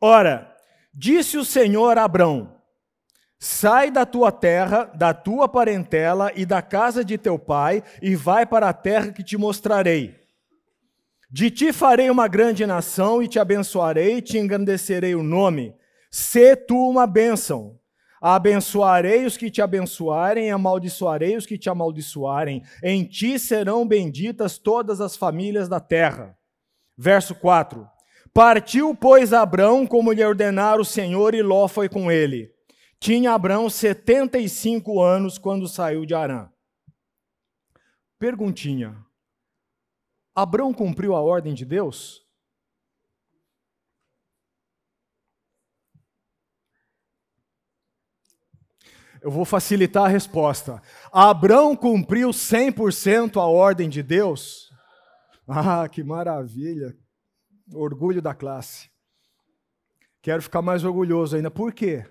Ora, disse o Senhor a Abrão: Sai da tua terra, da tua parentela e da casa de teu pai, e vai para a terra que te mostrarei. De ti farei uma grande nação, e te abençoarei, te engrandecerei o nome. Sê tu uma bênção. Abençoarei os que te abençoarem, e amaldiçoarei os que te amaldiçoarem. Em ti serão benditas todas as famílias da terra. Verso 4. Partiu, pois, Abrão, como lhe ordenara o Senhor, e Ló foi com ele. Tinha Abraão 75 anos quando saiu de Arã. Perguntinha: Abraão cumpriu a ordem de Deus? Eu vou facilitar a resposta. Abraão cumpriu 100% a ordem de Deus? Ah, que maravilha! Orgulho da classe. Quero ficar mais orgulhoso ainda. Por quê?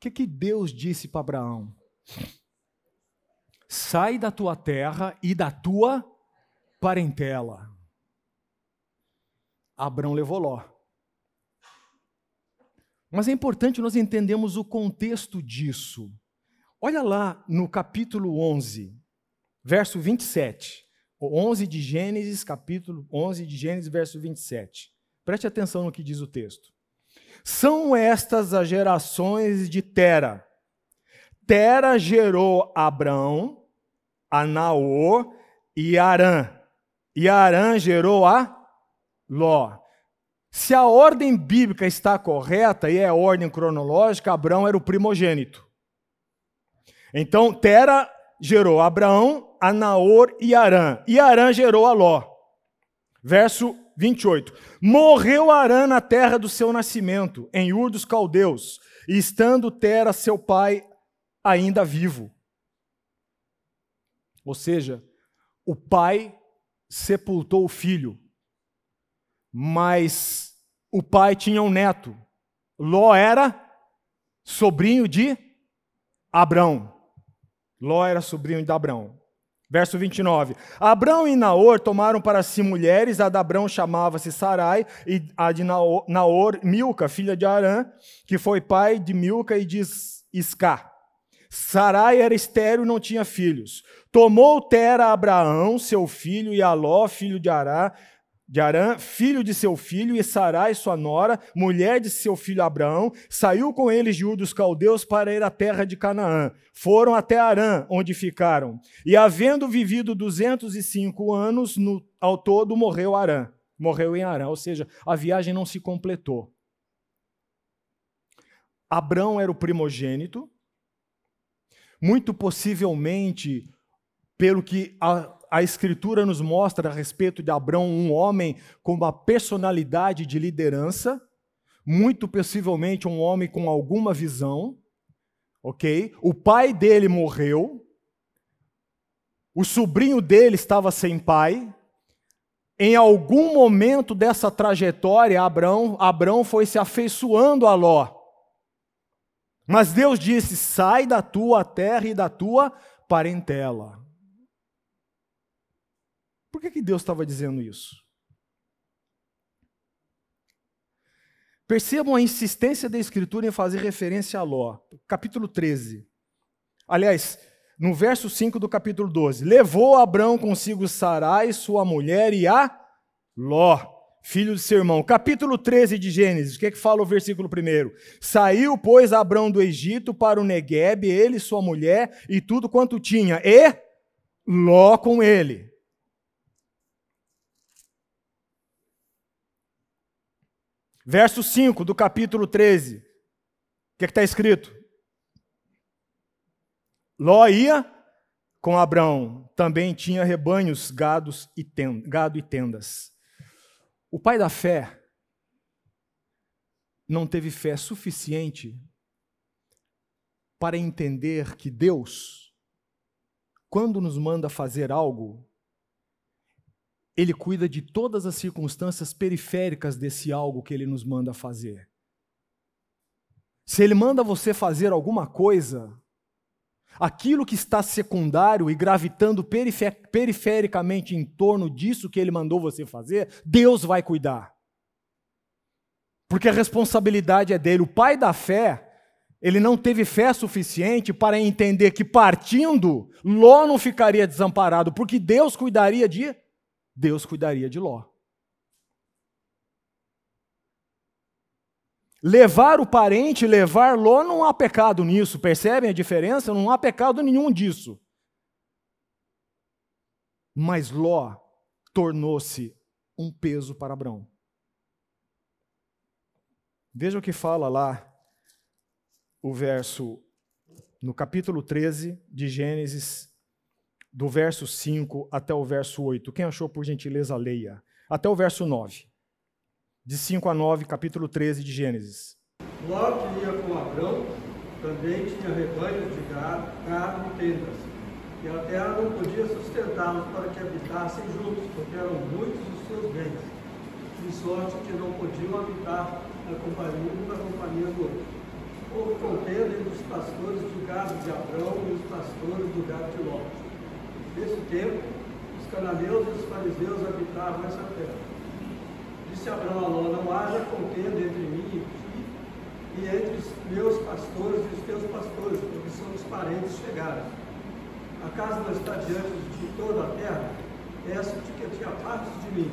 que, que Deus disse para Abraão? Sai da tua terra e da tua parentela. Abraão levou Ló. Mas é importante nós entendermos o contexto disso. Olha lá no capítulo 11, verso 27. 11 de Gênesis, capítulo 11 de Gênesis, verso 27. Preste atenção no que diz o texto. São estas as gerações de Tera. Tera gerou Abrão, a Naor e Arã. E Arã gerou a Ló. Se a ordem bíblica está correta e é ordem cronológica, Abrão era o primogênito. Então, Tera gerou Abraão, a Naor e Arã. E Arã gerou a Ló. Verso 28. Morreu Arã na terra do seu nascimento, em Ur dos Caldeus, e estando Tera, seu pai, ainda vivo. Ou seja, o pai sepultou o filho, mas o pai tinha um neto. Ló era sobrinho de Abrão. Ló era sobrinho de Abrão. Verso 29. Abrão e Naor tomaram para si mulheres, a de Abrão chamava-se Sarai, e a de Naor, Naor, Milca, filha de Arã, que foi pai de Milca e de Isca. Sarai era estéril e não tinha filhos. Tomou Tera Abraão, seu filho, e Aló, filho de Ará, de Arã, filho de seu filho, e Sarai, sua nora, mulher de seu filho Abraão, saiu com eles de Ur dos Caldeus para ir à terra de Canaã. Foram até Arã, onde ficaram. E havendo vivido 205 anos, no, ao todo morreu Arã. Morreu em Arã, ou seja, a viagem não se completou. Abrão era o primogênito, muito possivelmente, pelo que a a Escritura nos mostra a respeito de Abraão um homem com uma personalidade de liderança, muito possivelmente um homem com alguma visão, ok? O pai dele morreu, o sobrinho dele estava sem pai. Em algum momento dessa trajetória, Abraão, Abraão foi se afeiçoando a Ló. Mas Deus disse: sai da tua terra e da tua parentela. Por que, que Deus estava dizendo isso? Percebam a insistência da Escritura em fazer referência a Ló. Capítulo 13. Aliás, no verso 5 do capítulo 12. Levou Abrão consigo Sarai, sua mulher, e a Ló, filho de seu irmão. Capítulo 13 de Gênesis. O que é que fala o versículo 1? Saiu, pois, Abrão do Egito para o Negueb, ele, sua mulher e tudo quanto tinha, e Ló com ele. Verso 5 do capítulo 13. O que é está escrito? Ló ia com Abraão, também tinha rebanhos, gados e gado e tendas. O pai da fé não teve fé suficiente para entender que Deus, quando nos manda fazer algo, ele cuida de todas as circunstâncias periféricas desse algo que ele nos manda fazer. Se ele manda você fazer alguma coisa, aquilo que está secundário e gravitando perifericamente em torno disso que ele mandou você fazer, Deus vai cuidar. Porque a responsabilidade é dele. O pai da fé, ele não teve fé suficiente para entender que partindo, Ló não ficaria desamparado, porque Deus cuidaria de Deus cuidaria de Ló. Levar o parente, levar Ló, não há pecado nisso, percebem a diferença? Não há pecado nenhum disso. Mas Ló tornou-se um peso para Abraão. Veja o que fala lá o verso, no capítulo 13 de Gênesis, do verso 5 até o verso 8. Quem achou, por gentileza, leia. Até o verso 9. De 5 a 9, capítulo 13 de Gênesis. Ló que ia com Abrão também tinha rebanhos de gado, gado e tendas. E a terra não podia sustentá-los para que habitassem juntos, porque eram muitos os seus bens, de sorte que não podiam habitar na companhia companhia do outro. Houve contenda entre os pastores do gado de Abrão e os pastores do gado de Ló. Nesse tempo, os cananeus e os fariseus habitavam essa terra. Disse Abraão a Ló, não haja contenda entre mim e e entre os meus pastores e os teus pastores, porque somos parentes chegados. Acaso não está diante de toda a terra? Peço-te que te apartes de mim.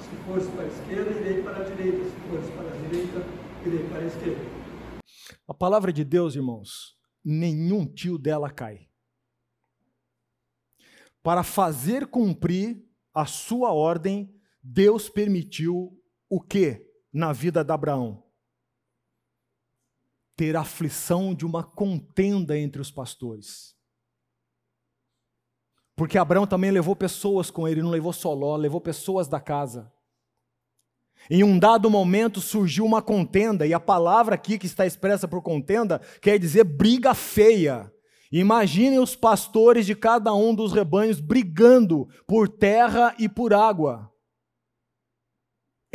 Se fores para a esquerda, irei para a direita. Se fores para a direita, irei para a esquerda. A palavra de Deus, irmãos, nenhum tio dela cai. Para fazer cumprir a sua ordem, Deus permitiu o que na vida de Abraão? Ter aflição de uma contenda entre os pastores. Porque Abraão também levou pessoas com ele, não levou só Ló, levou pessoas da casa. Em um dado momento surgiu uma contenda, e a palavra aqui que está expressa por contenda quer dizer briga feia. Imaginem os pastores de cada um dos rebanhos brigando por terra e por água.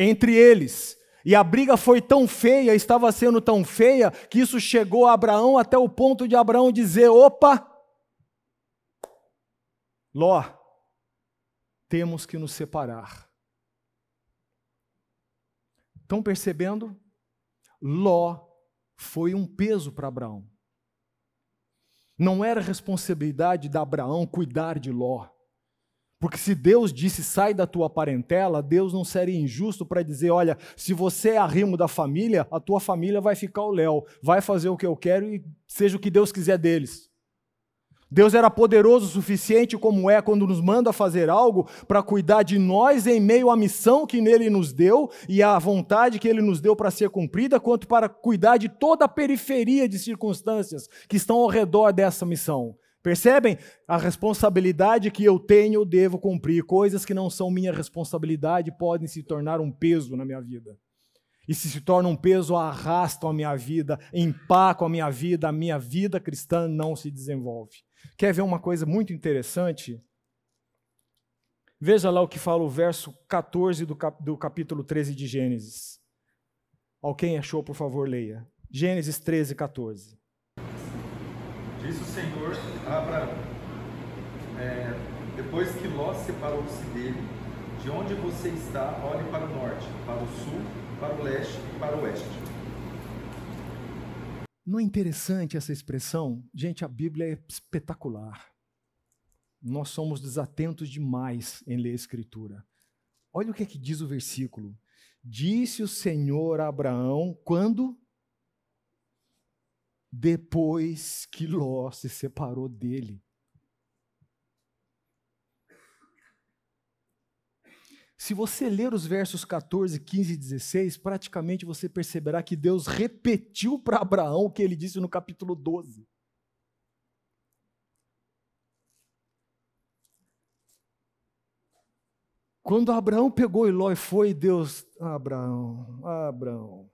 Entre eles. E a briga foi tão feia, estava sendo tão feia, que isso chegou a Abraão até o ponto de Abraão dizer: opa, Ló, temos que nos separar. Estão percebendo? Ló foi um peso para Abraão. Não era responsabilidade de Abraão cuidar de Ló. Porque se Deus disse sai da tua parentela, Deus não seria injusto para dizer: olha, se você é arrimo da família, a tua família vai ficar o léu, vai fazer o que eu quero e seja o que Deus quiser deles. Deus era poderoso o suficiente, como é, quando nos manda fazer algo, para cuidar de nós em meio à missão que nele nos deu e à vontade que ele nos deu para ser cumprida, quanto para cuidar de toda a periferia de circunstâncias que estão ao redor dessa missão. Percebem? A responsabilidade que eu tenho, eu devo cumprir. Coisas que não são minha responsabilidade podem se tornar um peso na minha vida. E se se torna um peso, arrastam a minha vida, empacam a minha vida, a minha vida cristã não se desenvolve. Quer ver uma coisa muito interessante? Veja lá o que fala o verso 14 do, cap do capítulo 13 de Gênesis. Alguém achou, por favor, leia. Gênesis 13, 14. Diz o Senhor a Abraão, é, depois que Ló separou-se dele, de onde você está, olhe para o norte, para o sul, para o leste e para o oeste. Não é interessante essa expressão? Gente, a Bíblia é espetacular. Nós somos desatentos demais em ler a Escritura. Olha o que, é que diz o versículo. Disse o Senhor a Abraão quando? Depois que Ló se separou dele. Se você ler os versos 14, 15 e 16, praticamente você perceberá que Deus repetiu para Abraão o que ele disse no capítulo 12. Quando Abraão pegou Eló e foi, Deus, Abraão, Abraão,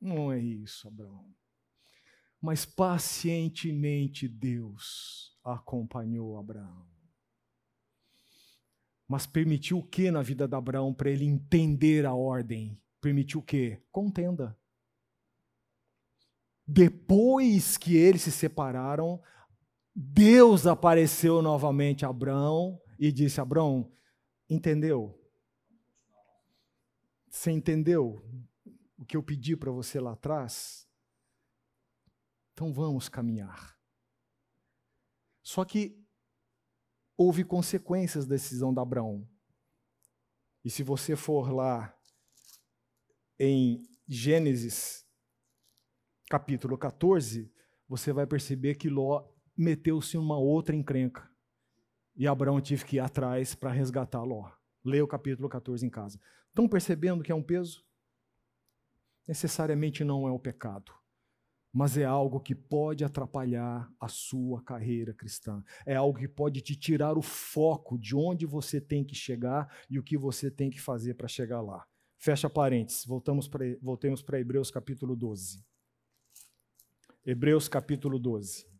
não é isso, Abraão. Mas pacientemente Deus acompanhou Abraão mas permitiu o que na vida de Abraão para ele entender a ordem? Permitiu o que? Contenda. Depois que eles se separaram, Deus apareceu novamente a Abraão e disse: Abraão, entendeu? Você entendeu? o que eu pedi para você lá atrás? Então vamos caminhar. Só que houve consequências da decisão de Abraão. E se você for lá em Gênesis capítulo 14, você vai perceber que Ló meteu-se em uma outra encrenca. E Abraão tive que ir atrás para resgatar Ló. Leia o capítulo 14 em casa. Estão percebendo que é um peso? Necessariamente não é o pecado mas é algo que pode atrapalhar a sua carreira cristã. É algo que pode te tirar o foco de onde você tem que chegar e o que você tem que fazer para chegar lá. Fecha parênteses, voltamos pra, voltemos para Hebreus capítulo 12. Hebreus capítulo 12.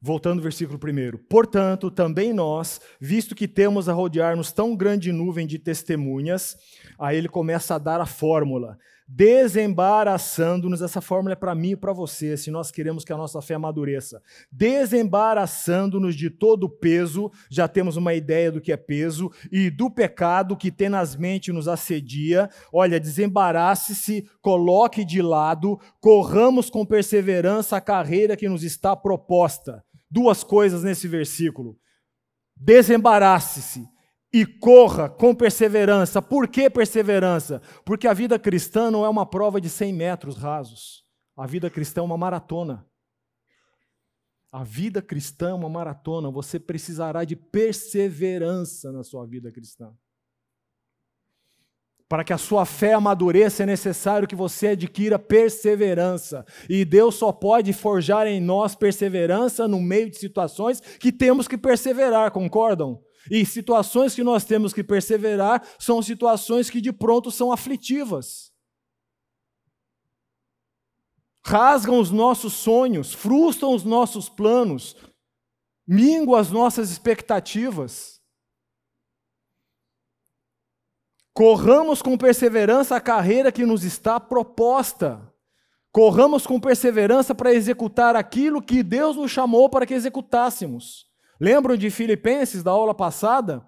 Voltando ao versículo 1. Portanto, também nós, visto que temos a rodear-nos tão grande nuvem de testemunhas, aí ele começa a dar a fórmula. Desembaraçando-nos, essa fórmula é para mim e para você, se nós queremos que a nossa fé amadureça. Desembaraçando-nos de todo o peso, já temos uma ideia do que é peso, e do pecado que tenazmente nos assedia. Olha, desembarace-se, coloque de lado, corramos com perseverança a carreira que nos está proposta duas coisas nesse versículo. Desembarace-se e corra com perseverança. Por que perseverança? Porque a vida cristã não é uma prova de 100 metros rasos. A vida cristã é uma maratona. A vida cristã é uma maratona. Você precisará de perseverança na sua vida cristã. Para que a sua fé amadureça, é necessário que você adquira perseverança. E Deus só pode forjar em nós perseverança no meio de situações que temos que perseverar, concordam? E situações que nós temos que perseverar são situações que de pronto são aflitivas. Rasgam os nossos sonhos, frustram os nossos planos, minguam as nossas expectativas. Corramos com perseverança a carreira que nos está proposta. Corramos com perseverança para executar aquilo que Deus nos chamou para que executássemos. Lembram de Filipenses da aula passada?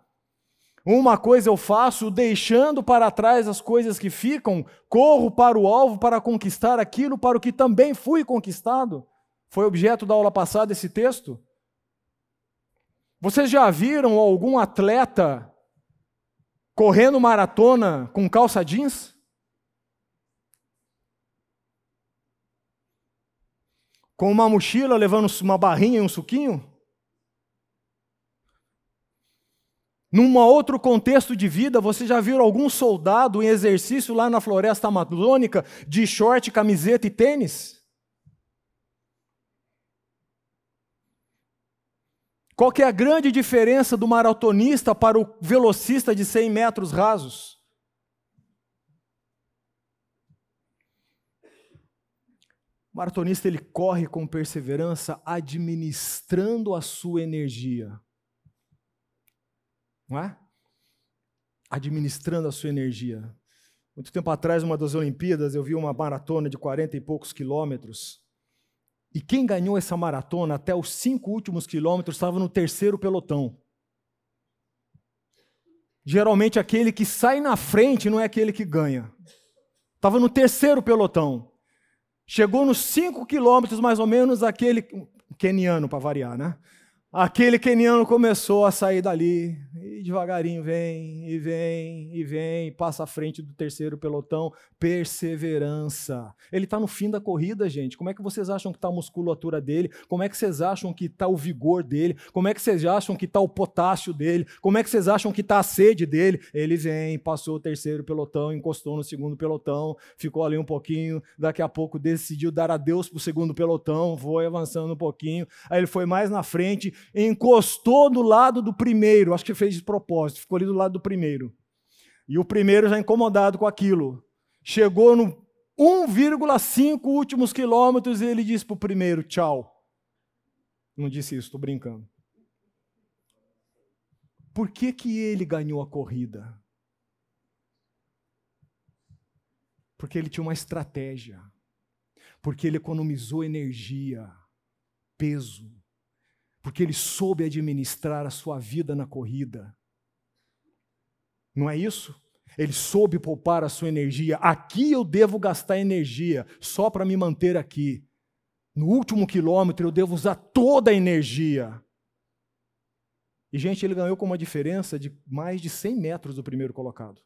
Uma coisa eu faço, deixando para trás as coisas que ficam, corro para o alvo para conquistar aquilo para o que também fui conquistado. Foi objeto da aula passada esse texto? Vocês já viram algum atleta correndo maratona com calça jeans? Com uma mochila levando uma barrinha e um suquinho? Num outro contexto de vida, você já viu algum soldado em exercício lá na floresta amazônica de short, camiseta e tênis? Qual é a grande diferença do maratonista para o velocista de 100 metros rasos? O maratonista ele corre com perseverança, administrando a sua energia. Não é? Administrando a sua energia. Muito tempo atrás, numa das Olimpíadas, eu vi uma maratona de 40 e poucos quilômetros. E quem ganhou essa maratona até os cinco últimos quilômetros estava no terceiro pelotão. Geralmente aquele que sai na frente não é aquele que ganha. Estava no terceiro pelotão. Chegou nos cinco quilômetros, mais ou menos, aquele. Keniano, para variar, né? Aquele keniano começou a sair dali, e devagarinho vem, e vem, e vem, passa à frente do terceiro pelotão. Perseverança. Ele está no fim da corrida, gente. Como é que vocês acham que está a musculatura dele? Como é que vocês acham que está o vigor dele? Como é que vocês acham que está o potássio dele? Como é que vocês acham que está a sede dele? Ele vem, passou o terceiro pelotão, encostou no segundo pelotão, ficou ali um pouquinho, daqui a pouco decidiu dar adeus para o segundo pelotão, foi avançando um pouquinho. Aí ele foi mais na frente, encostou do lado do primeiro, acho que fez de propósito, ficou ali do lado do primeiro. E o primeiro já incomodado com aquilo. Chegou no 1,5 últimos quilômetros e ele disse para o primeiro: tchau. Não disse isso, estou brincando. Por que, que ele ganhou a corrida? Porque ele tinha uma estratégia. Porque ele economizou energia, peso, porque ele soube administrar a sua vida na corrida. Não é isso? Ele soube poupar a sua energia. Aqui eu devo gastar energia só para me manter aqui. No último quilômetro eu devo usar toda a energia. E, gente, ele ganhou com uma diferença de mais de 100 metros do primeiro colocado.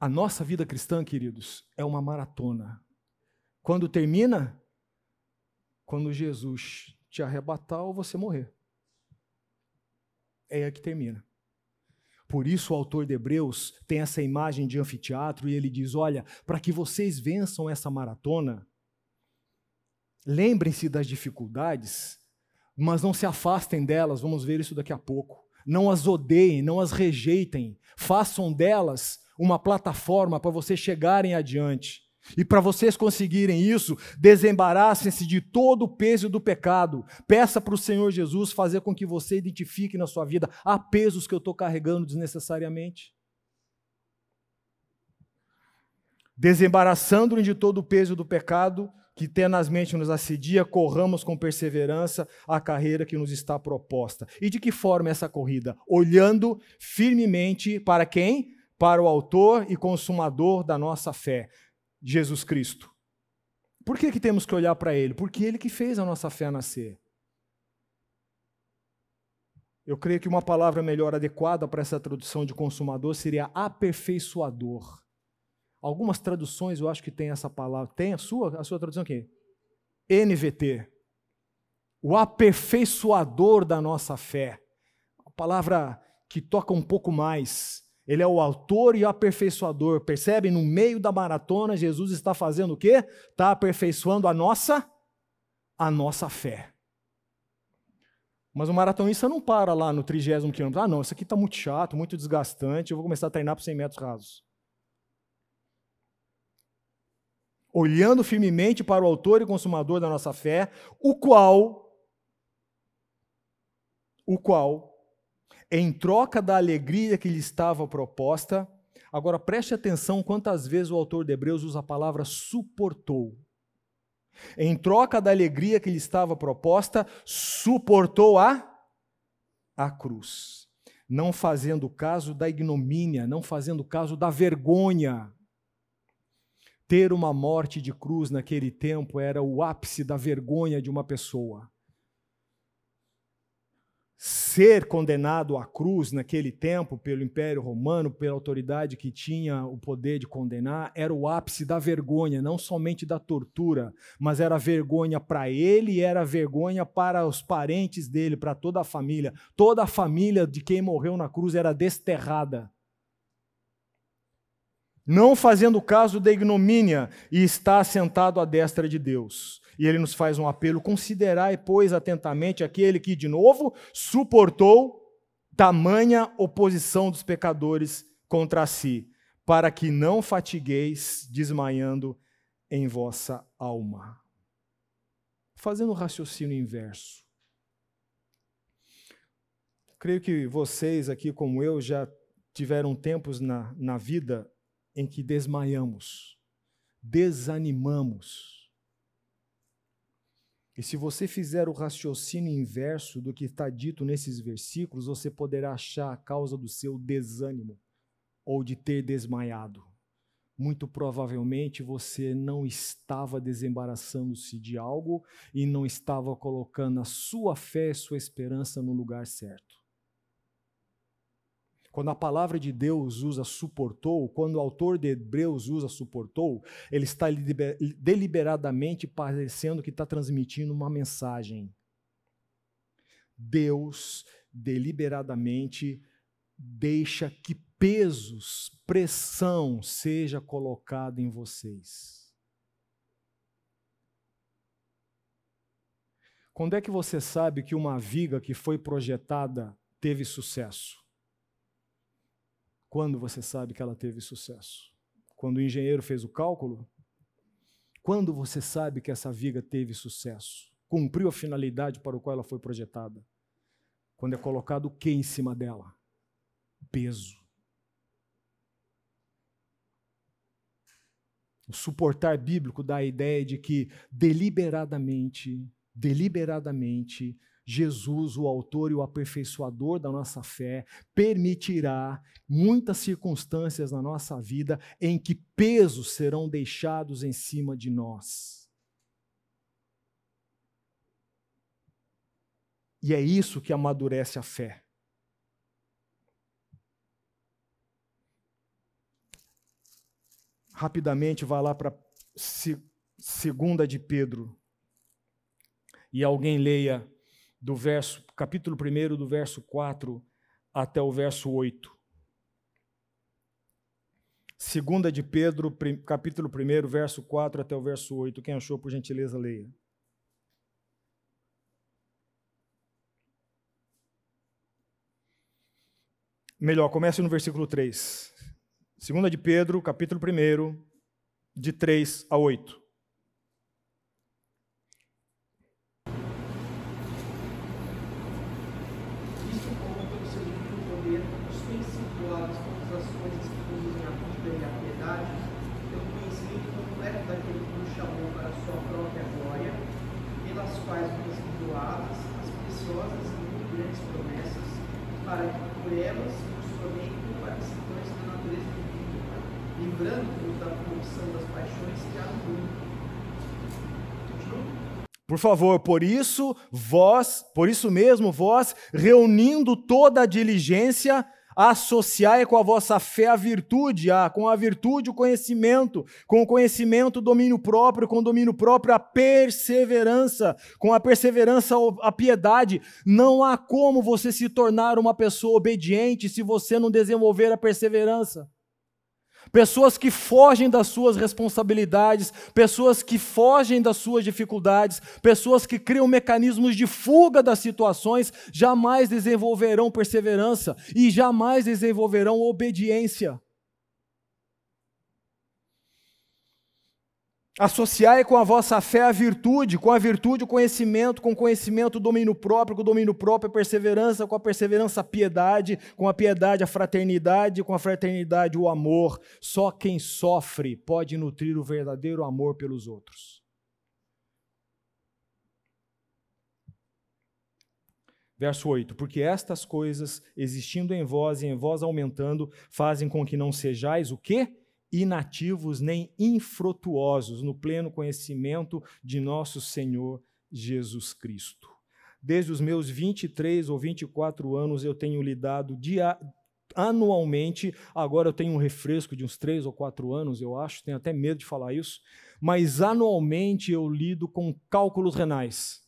A nossa vida cristã, queridos, é uma maratona. Quando termina? Quando Jesus te arrebatar ou você morrer. É aí que termina. Por isso o autor de Hebreus tem essa imagem de anfiteatro e ele diz: Olha, para que vocês vençam essa maratona, lembrem-se das dificuldades, mas não se afastem delas, vamos ver isso daqui a pouco. Não as odeiem, não as rejeitem, façam delas uma plataforma para vocês chegarem adiante. E para vocês conseguirem isso, desembaraçem-se de todo o peso do pecado. Peça para o Senhor Jesus fazer com que você identifique na sua vida há pesos que eu estou carregando desnecessariamente. Desembaraçando-nos de todo o peso do pecado que tenazmente nos assedia, corramos com perseverança a carreira que nos está proposta. E de que forma essa corrida? Olhando firmemente para quem? Para o autor e consumador da nossa fé, Jesus Cristo. Por que, que temos que olhar para Ele? Porque Ele que fez a nossa fé nascer. Eu creio que uma palavra melhor adequada para essa tradução de consumador seria aperfeiçoador. Algumas traduções eu acho que tem essa palavra. Tem a sua? A sua tradução aqui? NVT. O aperfeiçoador da nossa fé. A palavra que toca um pouco mais. Ele é o autor e o aperfeiçoador. Percebe? No meio da maratona, Jesus está fazendo o quê? Está aperfeiçoando a nossa a nossa fé. Mas o maratonista não para lá no trigésimo quilômetro. Ah, não, isso aqui está muito chato, muito desgastante, eu vou começar a treinar por 100 metros rasos. Olhando firmemente para o autor e consumador da nossa fé, o qual, o qual, em troca da alegria que lhe estava proposta. Agora preste atenção quantas vezes o autor de Hebreus usa a palavra suportou. Em troca da alegria que lhe estava proposta, suportou a a cruz, não fazendo caso da ignomínia, não fazendo caso da vergonha. Ter uma morte de cruz naquele tempo era o ápice da vergonha de uma pessoa ser condenado à cruz naquele tempo pelo Império Romano, pela autoridade que tinha o poder de condenar, era o ápice da vergonha, não somente da tortura, mas era vergonha para ele e era vergonha para os parentes dele, para toda a família. Toda a família de quem morreu na cruz era desterrada. Não fazendo caso da ignomínia e está sentado à destra de Deus. E ele nos faz um apelo: considerai, pois, atentamente aquele que, de novo, suportou tamanha oposição dos pecadores contra si, para que não fatigueis desmaiando em vossa alma. Fazendo o raciocínio inverso. Creio que vocês aqui, como eu, já tiveram tempos na, na vida em que desmaiamos, desanimamos e se você fizer o raciocínio inverso do que está dito nesses versículos, você poderá achar a causa do seu desânimo ou de ter desmaiado. Muito provavelmente você não estava desembaraçando-se de algo e não estava colocando a sua fé e sua esperança no lugar certo. Quando a palavra de Deus usa suportou, quando o autor de Hebreus usa suportou, ele está deliberadamente parecendo que está transmitindo uma mensagem. Deus deliberadamente deixa que pesos, pressão seja colocada em vocês. Quando é que você sabe que uma viga que foi projetada teve sucesso? Quando você sabe que ela teve sucesso? Quando o engenheiro fez o cálculo? Quando você sabe que essa viga teve sucesso? Cumpriu a finalidade para o qual ela foi projetada? Quando é colocado o que em cima dela? Peso. O suportar bíblico dá a ideia de que deliberadamente, deliberadamente, Jesus, o autor e o aperfeiçoador da nossa fé, permitirá muitas circunstâncias na nossa vida em que pesos serão deixados em cima de nós. E é isso que amadurece a fé. Rapidamente, vá lá para segunda de Pedro. E alguém leia do verso, capítulo 1, do verso 4 até o verso 8. Segunda de Pedro, capítulo 1, verso 4 até o verso 8. Quem achou, por gentileza, leia. Melhor, comece no versículo 3. Segunda de Pedro, capítulo 1, de 3 a 8. para que por elas nos tornem participantes da natureza divina, livrando-nos da corrupção das paixões que há no mundo. Por favor, por isso vós, por isso mesmo vós, reunindo toda a diligência, Associai com a vossa fé a virtude, a, com a virtude o conhecimento, com o conhecimento o domínio próprio, com o domínio próprio a perseverança, com a perseverança a piedade. Não há como você se tornar uma pessoa obediente se você não desenvolver a perseverança pessoas que fogem das suas responsabilidades, pessoas que fogem das suas dificuldades, pessoas que criam mecanismos de fuga das situações, jamais desenvolverão perseverança e jamais desenvolverão obediência. Associai com a vossa fé a virtude, com a virtude o conhecimento, com o conhecimento o domínio próprio, com o domínio próprio a perseverança, com a perseverança a piedade, com a piedade a fraternidade, com a fraternidade o amor. Só quem sofre pode nutrir o verdadeiro amor pelos outros. Verso 8: Porque estas coisas, existindo em vós e em vós aumentando, fazem com que não sejais o quê? Inativos nem infrutuosos no pleno conhecimento de nosso Senhor Jesus Cristo. Desde os meus 23 ou 24 anos eu tenho lidado dia, anualmente, agora eu tenho um refresco de uns 3 ou 4 anos, eu acho, tenho até medo de falar isso, mas anualmente eu lido com cálculos renais.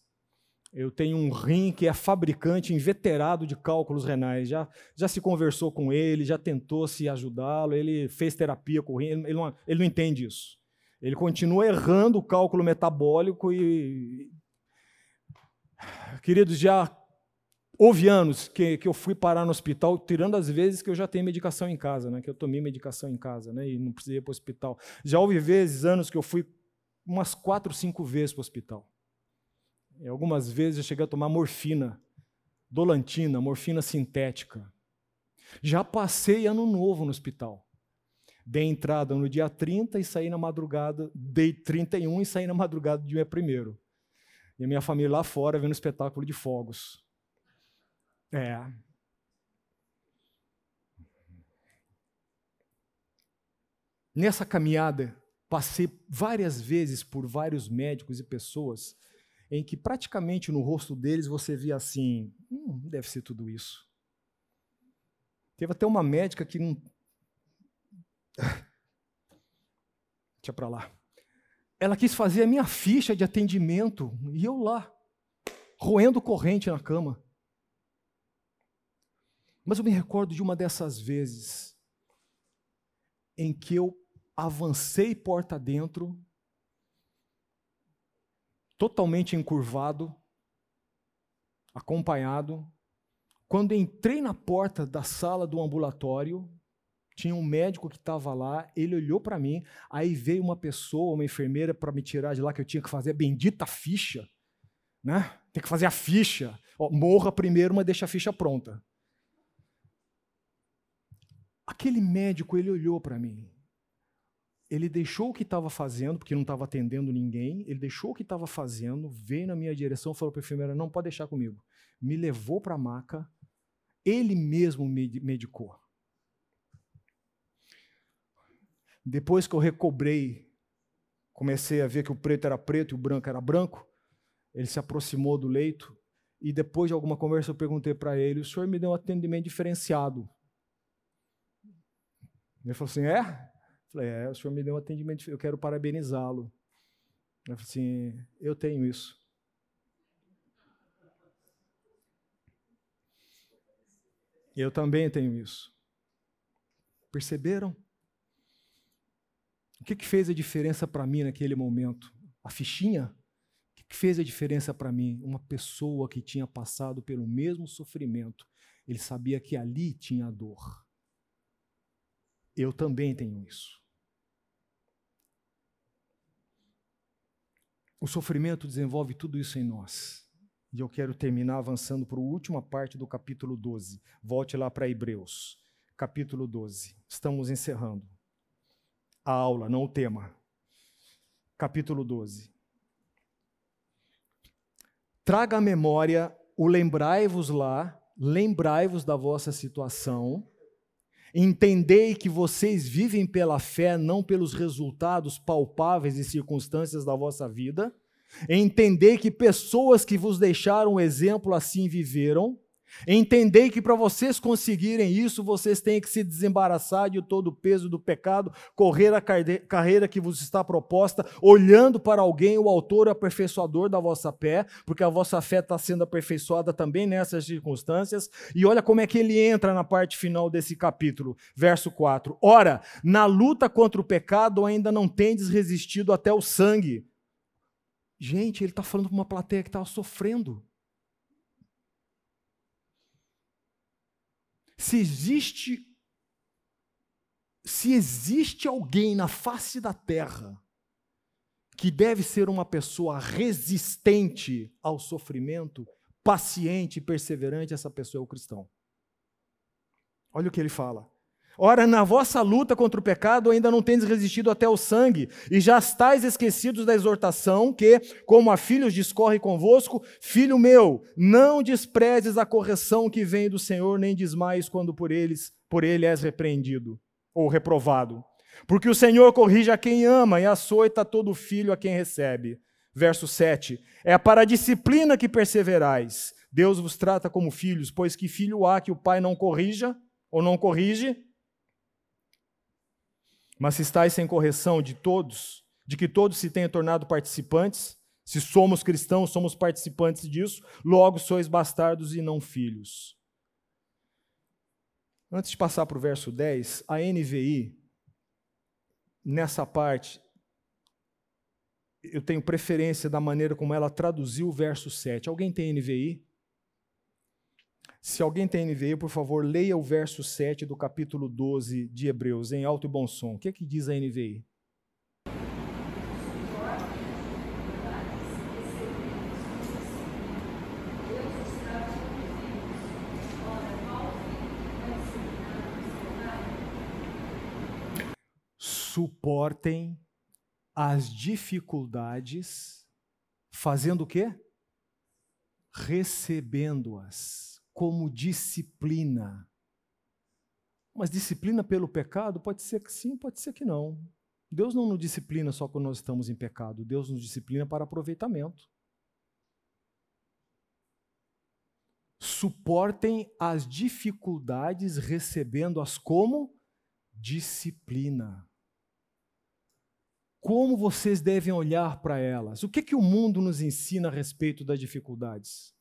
Eu tenho um rim que é fabricante inveterado de cálculos renais. Já, já se conversou com ele, já tentou se ajudá-lo, ele fez terapia com o rim, ele não, ele não entende isso. Ele continua errando o cálculo metabólico e. Queridos, já houve anos que, que eu fui parar no hospital, tirando as vezes que eu já tenho medicação em casa, né? que eu tomei medicação em casa né? e não precisei ir para o hospital. Já houve vezes, anos, que eu fui umas quatro, cinco vezes para o hospital. E algumas vezes eu cheguei a tomar morfina, dolantina, morfina sintética. Já passei ano novo no hospital. Dei entrada no dia 30 e saí na madrugada, dei 31 e saí na madrugada do dia 1 E a minha família lá fora vendo o espetáculo de fogos. É. Nessa caminhada, passei várias vezes por vários médicos e pessoas em que praticamente no rosto deles você via assim: hum, deve ser tudo isso. Teve até uma médica que não. Deixa para lá. Ela quis fazer a minha ficha de atendimento e eu lá, roendo corrente na cama. Mas eu me recordo de uma dessas vezes em que eu avancei porta dentro totalmente encurvado, acompanhado. Quando entrei na porta da sala do ambulatório, tinha um médico que estava lá, ele olhou para mim, aí veio uma pessoa, uma enfermeira, para me tirar de lá, que eu tinha que fazer a bendita ficha. Né? Tem que fazer a ficha. Ó, morra primeiro, mas deixa a ficha pronta. Aquele médico, ele olhou para mim. Ele deixou o que estava fazendo, porque não estava atendendo ninguém, ele deixou o que estava fazendo, veio na minha direção, falou para a enfermeira: não pode deixar comigo. Me levou para a maca, ele mesmo me medicou. Depois que eu recobrei, comecei a ver que o preto era preto e o branco era branco, ele se aproximou do leito e depois de alguma conversa eu perguntei para ele: o senhor me deu um atendimento diferenciado. Ele falou assim: é? Falei, é, o senhor me deu um atendimento, eu quero parabenizá-lo. Eu falei assim, eu tenho isso. Eu também tenho isso. Perceberam? O que, que fez a diferença para mim naquele momento? A fichinha? O que, que fez a diferença para mim? Uma pessoa que tinha passado pelo mesmo sofrimento. Ele sabia que ali tinha dor. Eu também tenho isso. O sofrimento desenvolve tudo isso em nós. E eu quero terminar avançando para a última parte do capítulo 12. Volte lá para Hebreus, capítulo 12. Estamos encerrando a aula, não o tema. Capítulo 12. Traga à memória o lembrai-vos lá, lembrai-vos da vossa situação, entendei que vocês vivem pela fé, não pelos resultados palpáveis e circunstâncias da vossa vida. Entendei que pessoas que vos deixaram exemplo assim viveram. Entendei que para vocês conseguirem isso, vocês têm que se desembaraçar de todo o peso do pecado, correr a carreira que vos está proposta, olhando para alguém, o autor aperfeiçoador da vossa fé, porque a vossa fé está sendo aperfeiçoada também nessas circunstâncias. E olha como é que ele entra na parte final desse capítulo, verso 4. Ora, na luta contra o pecado ainda não tendes resistido até o sangue. Gente, ele está falando para uma plateia que estava sofrendo. Se existe se existe alguém na face da terra que deve ser uma pessoa resistente ao sofrimento, paciente e perseverante, essa pessoa é o cristão. Olha o que ele fala. Ora, na vossa luta contra o pecado ainda não tendes resistido até o sangue, e já estáis esquecidos da exortação que, como a filhos discorre convosco, filho meu, não desprezes a correção que vem do Senhor, nem desmais quando por eles, por ele és repreendido ou reprovado. Porque o Senhor corrige a quem ama e açoita todo filho a quem recebe. Verso 7. É para a disciplina que perseverais. Deus vos trata como filhos, pois que filho há que o pai não corrija ou não corrige? Mas se estáis sem correção de todos, de que todos se tenham tornado participantes, se somos cristãos, somos participantes disso, logo sois bastardos e não filhos. Antes de passar para o verso 10, a NVI, nessa parte, eu tenho preferência da maneira como ela traduziu o verso 7. Alguém tem NVI? Se alguém tem NVI, por favor, leia o verso 7 do capítulo 12 de Hebreus, em alto e bom som. O que é que diz a NVI? Suportem as dificuldades, fazendo o quê? Recebendo-as como disciplina. Mas disciplina pelo pecado pode ser que sim, pode ser que não. Deus não nos disciplina só quando nós estamos em pecado, Deus nos disciplina para aproveitamento. Suportem as dificuldades recebendo-as como disciplina. Como vocês devem olhar para elas? O que, que o mundo nos ensina a respeito das dificuldades?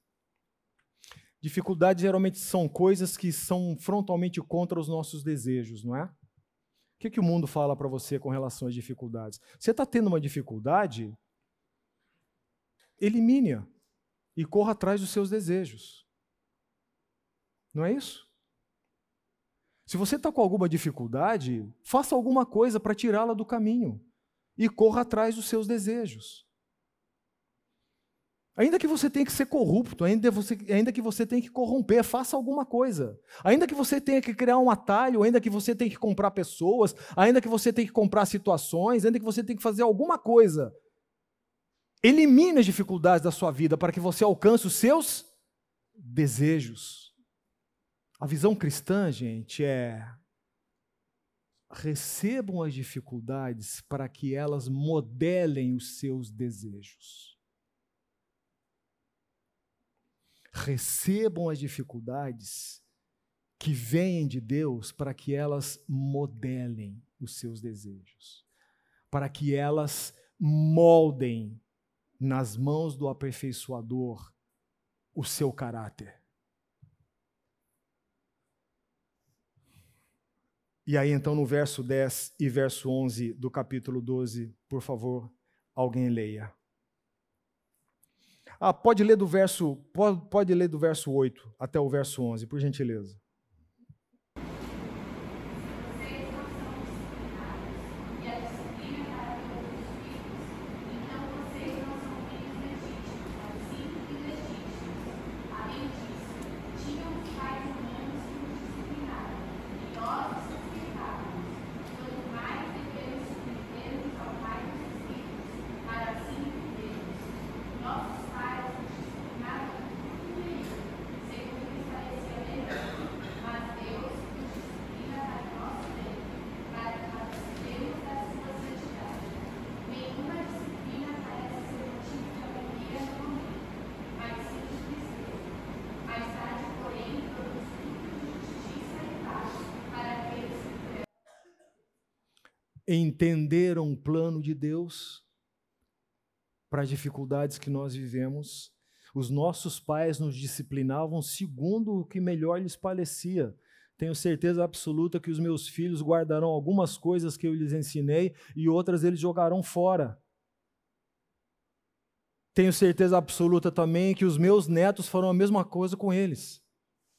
Dificuldades geralmente são coisas que são frontalmente contra os nossos desejos, não é? O que, que o mundo fala para você com relação às dificuldades? Você está tendo uma dificuldade? Elimine-a e corra atrás dos seus desejos. Não é isso? Se você está com alguma dificuldade, faça alguma coisa para tirá-la do caminho e corra atrás dos seus desejos. Ainda que você tenha que ser corrupto, ainda, você, ainda que você tenha que corromper, faça alguma coisa. Ainda que você tenha que criar um atalho, ainda que você tenha que comprar pessoas, ainda que você tenha que comprar situações, ainda que você tenha que fazer alguma coisa. Elimine as dificuldades da sua vida para que você alcance os seus desejos. A visão cristã, gente, é recebam as dificuldades para que elas modelem os seus desejos. Recebam as dificuldades que vêm de Deus para que elas modelem os seus desejos, para que elas moldem nas mãos do aperfeiçoador o seu caráter. E aí, então, no verso 10 e verso 11 do capítulo 12, por favor, alguém leia. Ah, pode ler do verso, pode, pode ler do verso 8 até o verso 11, por gentileza. Entenderam o plano de Deus para as dificuldades que nós vivemos. Os nossos pais nos disciplinavam segundo o que melhor lhes parecia. Tenho certeza absoluta que os meus filhos guardarão algumas coisas que eu lhes ensinei e outras eles jogarão fora. Tenho certeza absoluta também que os meus netos farão a mesma coisa com eles.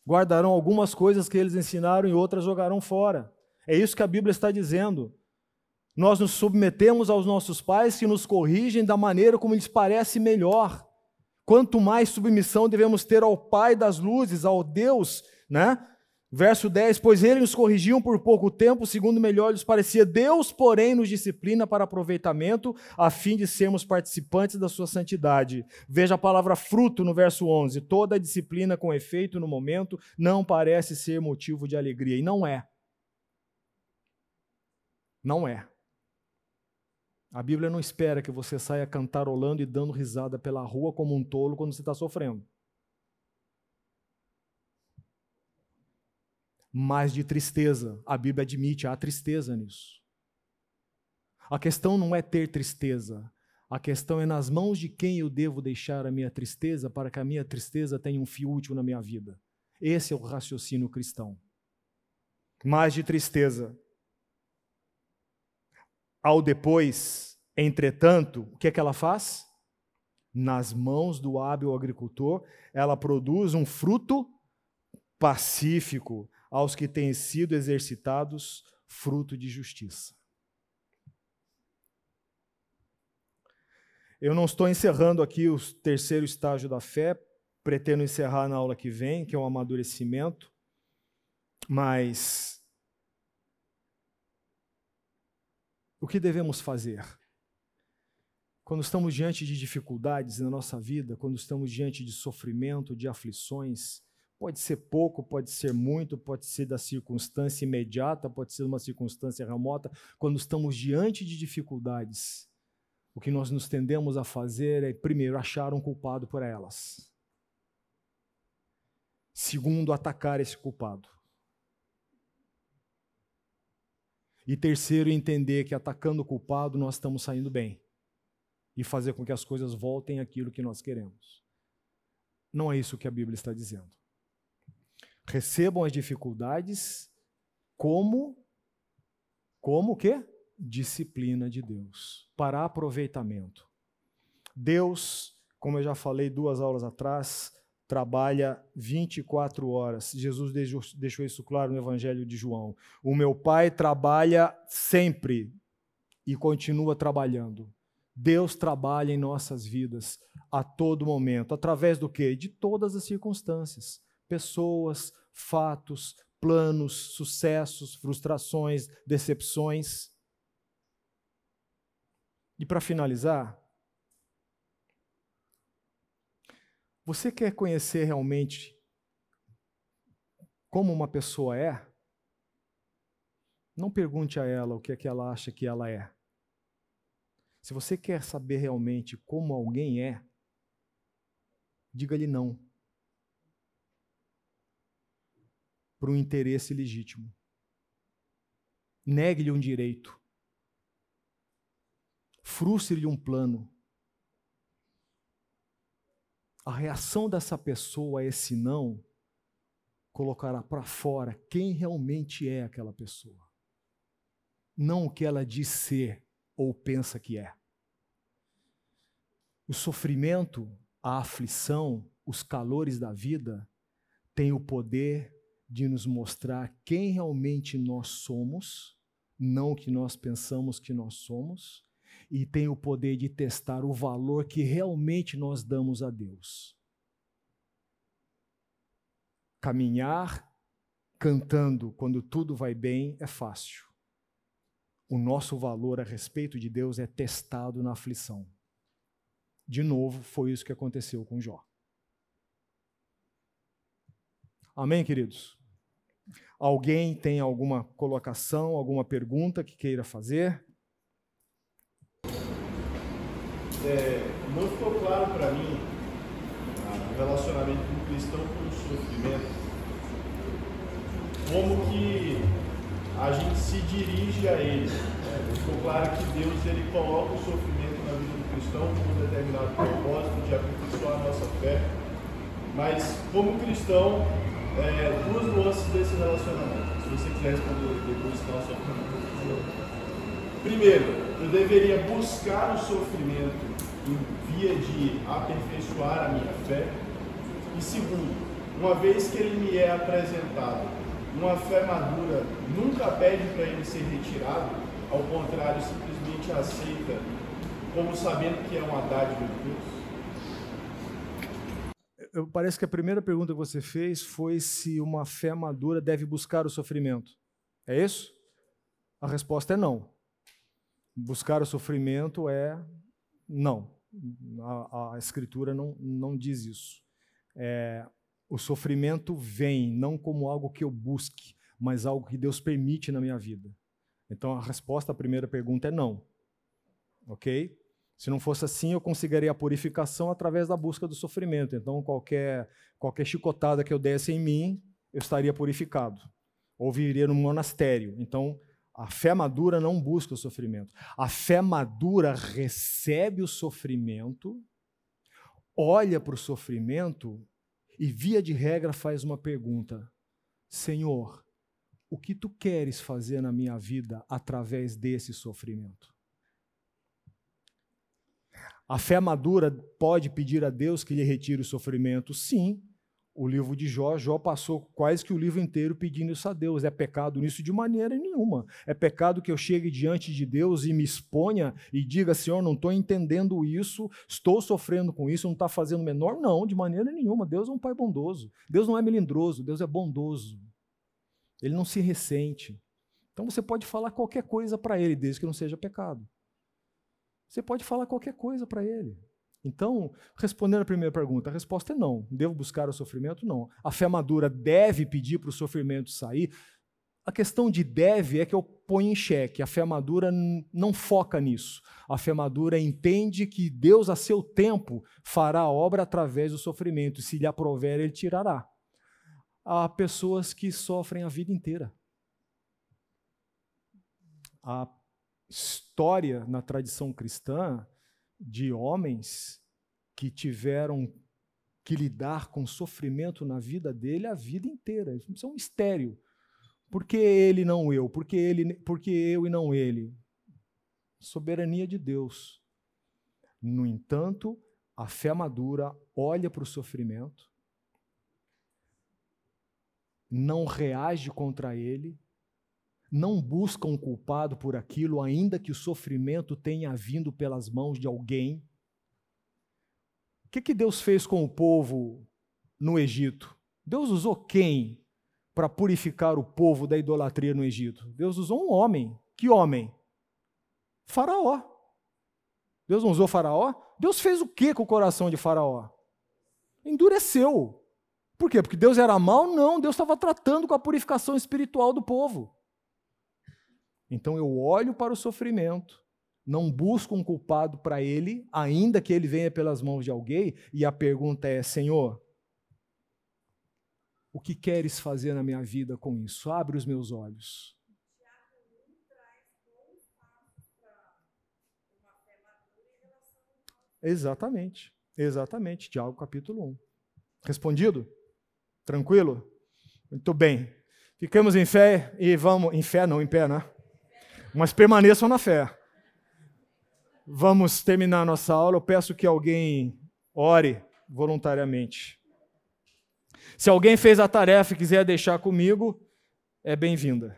Guardarão algumas coisas que eles ensinaram e outras jogarão fora. É isso que a Bíblia está dizendo. Nós nos submetemos aos nossos pais que nos corrigem da maneira como lhes parece melhor. Quanto mais submissão devemos ter ao Pai das luzes, ao Deus, né? Verso 10: Pois eles nos corrigiam por pouco tempo, segundo melhor lhes parecia. Deus, porém, nos disciplina para aproveitamento, a fim de sermos participantes da sua santidade. Veja a palavra fruto no verso 11. Toda disciplina com efeito no momento não parece ser motivo de alegria. E não é. Não é. A Bíblia não espera que você saia cantarolando e dando risada pela rua como um tolo quando você está sofrendo. Mas de tristeza, a Bíblia admite, há tristeza nisso. A questão não é ter tristeza, a questão é nas mãos de quem eu devo deixar a minha tristeza para que a minha tristeza tenha um fio útil na minha vida. Esse é o raciocínio cristão. Mais de tristeza, ao depois, entretanto, o que é que ela faz? Nas mãos do hábil agricultor, ela produz um fruto pacífico aos que têm sido exercitados, fruto de justiça. Eu não estou encerrando aqui o terceiro estágio da fé, pretendo encerrar na aula que vem, que é o amadurecimento, mas O que devemos fazer? Quando estamos diante de dificuldades na nossa vida, quando estamos diante de sofrimento, de aflições, pode ser pouco, pode ser muito, pode ser da circunstância imediata, pode ser uma circunstância remota. Quando estamos diante de dificuldades, o que nós nos tendemos a fazer é, primeiro, achar um culpado por elas. Segundo, atacar esse culpado. E terceiro, entender que atacando o culpado nós estamos saindo bem. E fazer com que as coisas voltem àquilo que nós queremos. Não é isso que a Bíblia está dizendo. Recebam as dificuldades como como o quê? Disciplina de Deus, para aproveitamento. Deus, como eu já falei duas aulas atrás, trabalha 24 horas. Jesus deixou isso claro no Evangelho de João. O meu Pai trabalha sempre e continua trabalhando. Deus trabalha em nossas vidas a todo momento, através do quê? De todas as circunstâncias, pessoas, fatos, planos, sucessos, frustrações, decepções. E para finalizar, você quer conhecer realmente como uma pessoa é? Não pergunte a ela o que é que ela acha que ela é. Se você quer saber realmente como alguém é, diga-lhe não. Por um interesse legítimo. Negue-lhe um direito. Frustre-lhe um plano. A reação dessa pessoa a esse não colocará para fora quem realmente é aquela pessoa. Não o que ela diz ser ou pensa que é. O sofrimento, a aflição, os calores da vida têm o poder de nos mostrar quem realmente nós somos, não o que nós pensamos que nós somos, e tem o poder de testar o valor que realmente nós damos a Deus. Caminhar cantando quando tudo vai bem é fácil o nosso valor a respeito de Deus é testado na aflição. De novo, foi isso que aconteceu com Jó. Amém, queridos? Alguém tem alguma colocação, alguma pergunta que queira fazer? É, não ficou claro para mim o relacionamento do cristão com o sofrimento. Como que a gente se dirige a ele. É, ficou claro que Deus ele coloca o sofrimento na vida do cristão com um determinado propósito de aperfeiçoar a nossa fé. Mas, como cristão, é, duas nuances desse relacionamento. Se você quiser responder depois, está só Primeiro, eu deveria buscar o sofrimento em via de aperfeiçoar a minha fé. E segundo, uma vez que ele me é apresentado uma fé madura nunca pede para ele ser retirado, ao contrário, simplesmente aceita, como sabendo que é uma dádiva de Deus? Eu, parece que a primeira pergunta que você fez foi se uma fé madura deve buscar o sofrimento. É isso? A resposta é não. Buscar o sofrimento é não. A, a Escritura não, não diz isso. É, o sofrimento vem não como algo que eu busque, mas algo que Deus permite na minha vida. Então a resposta à primeira pergunta é não. Ok? Se não fosse assim, eu conseguiria a purificação através da busca do sofrimento. Então, qualquer, qualquer chicotada que eu desse em mim, eu estaria purificado. Ou viveria num monastério. Então, a fé madura não busca o sofrimento. A fé madura recebe o sofrimento, olha para o sofrimento e, via de regra, faz uma pergunta: Senhor, o que tu queres fazer na minha vida através desse sofrimento? A fé madura pode pedir a Deus que lhe retire o sofrimento? Sim, o livro de Jó, Jó passou quase que o livro inteiro pedindo isso a Deus. É pecado nisso de maneira nenhuma. É pecado que eu chegue diante de Deus e me exponha e diga, Senhor, não estou entendendo isso, estou sofrendo com isso, não está fazendo menor. Não, de maneira nenhuma. Deus é um pai bondoso. Deus não é melindroso, Deus é bondoso. Ele não se ressente. Então você pode falar qualquer coisa para ele, desde que não seja pecado. Você pode falar qualquer coisa para ele. Então, respondendo a primeira pergunta, a resposta é não. Devo buscar o sofrimento? Não. A fé madura deve pedir para o sofrimento sair? A questão de deve é que eu ponho em xeque. A fé madura não foca nisso. A fé madura entende que Deus, a seu tempo, fará a obra através do sofrimento. Se lhe aprover, ele tirará. Há pessoas que sofrem a vida inteira. A história na tradição cristã de homens que tiveram que lidar com sofrimento na vida dele a vida inteira. Isso é um mistério. Por que ele não eu? Por que, ele, por que eu e não ele? Soberania de Deus. No entanto, a fé madura olha para o sofrimento, não reage contra ele, não busca um culpado por aquilo, ainda que o sofrimento tenha vindo pelas mãos de alguém. O que, que Deus fez com o povo no Egito? Deus usou quem para purificar o povo da idolatria no Egito? Deus usou um homem. Que homem? Faraó. Deus não usou Faraó? Deus fez o que com o coração de Faraó? Endureceu. Por quê? Porque Deus era mau? Não, Deus estava tratando com a purificação espiritual do povo. Então eu olho para o sofrimento, não busco um culpado para ele, ainda que ele venha pelas mãos de alguém, e a pergunta é: Senhor, o que queres fazer na minha vida com isso? Abre os meus olhos. Exatamente, exatamente. Tiago capítulo 1. Respondido? Tranquilo? Muito bem. Ficamos em fé e vamos. Em fé, não, em pé, né? Mas permaneçam na fé. Vamos terminar nossa aula. Eu peço que alguém ore voluntariamente. Se alguém fez a tarefa e quiser deixar comigo, é bem-vinda.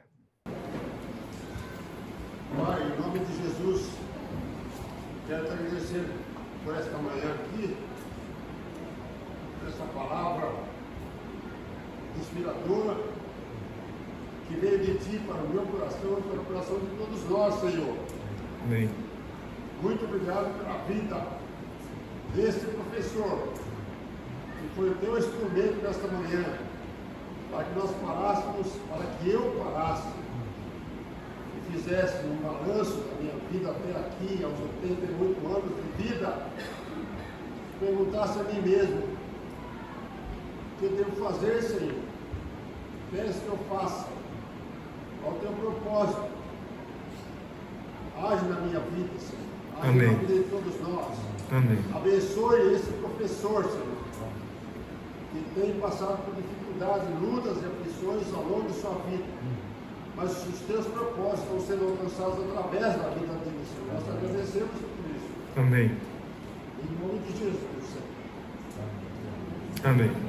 Pai, em nome de Jesus, quero te agradecer por esta manhã aqui, por essa palavra inspiradora que veio de ti para o meu coração e para o coração de todos nós, Senhor. Amém. Muito obrigado pela vida desse professor que foi o teu instrumento nesta manhã, para que nós parássemos, para que eu parasse e fizesse um balanço da minha vida até aqui, aos 88 anos de vida, perguntasse a mim mesmo, o que eu devo fazer, Senhor? Queres que eu faça? Qual o teu propósito? Age na minha vida, Senhor. Age Amém. na vida de todos nós. Amém. Abençoe esse professor, Senhor, que tem passado por dificuldades, lutas e aflições ao longo de sua vida. Mas os teus propósitos estão sendo alcançados através da vida dele, Senhor. Nós te agradecemos por isso. Amém. Em nome de Jesus, Senhor. Amém.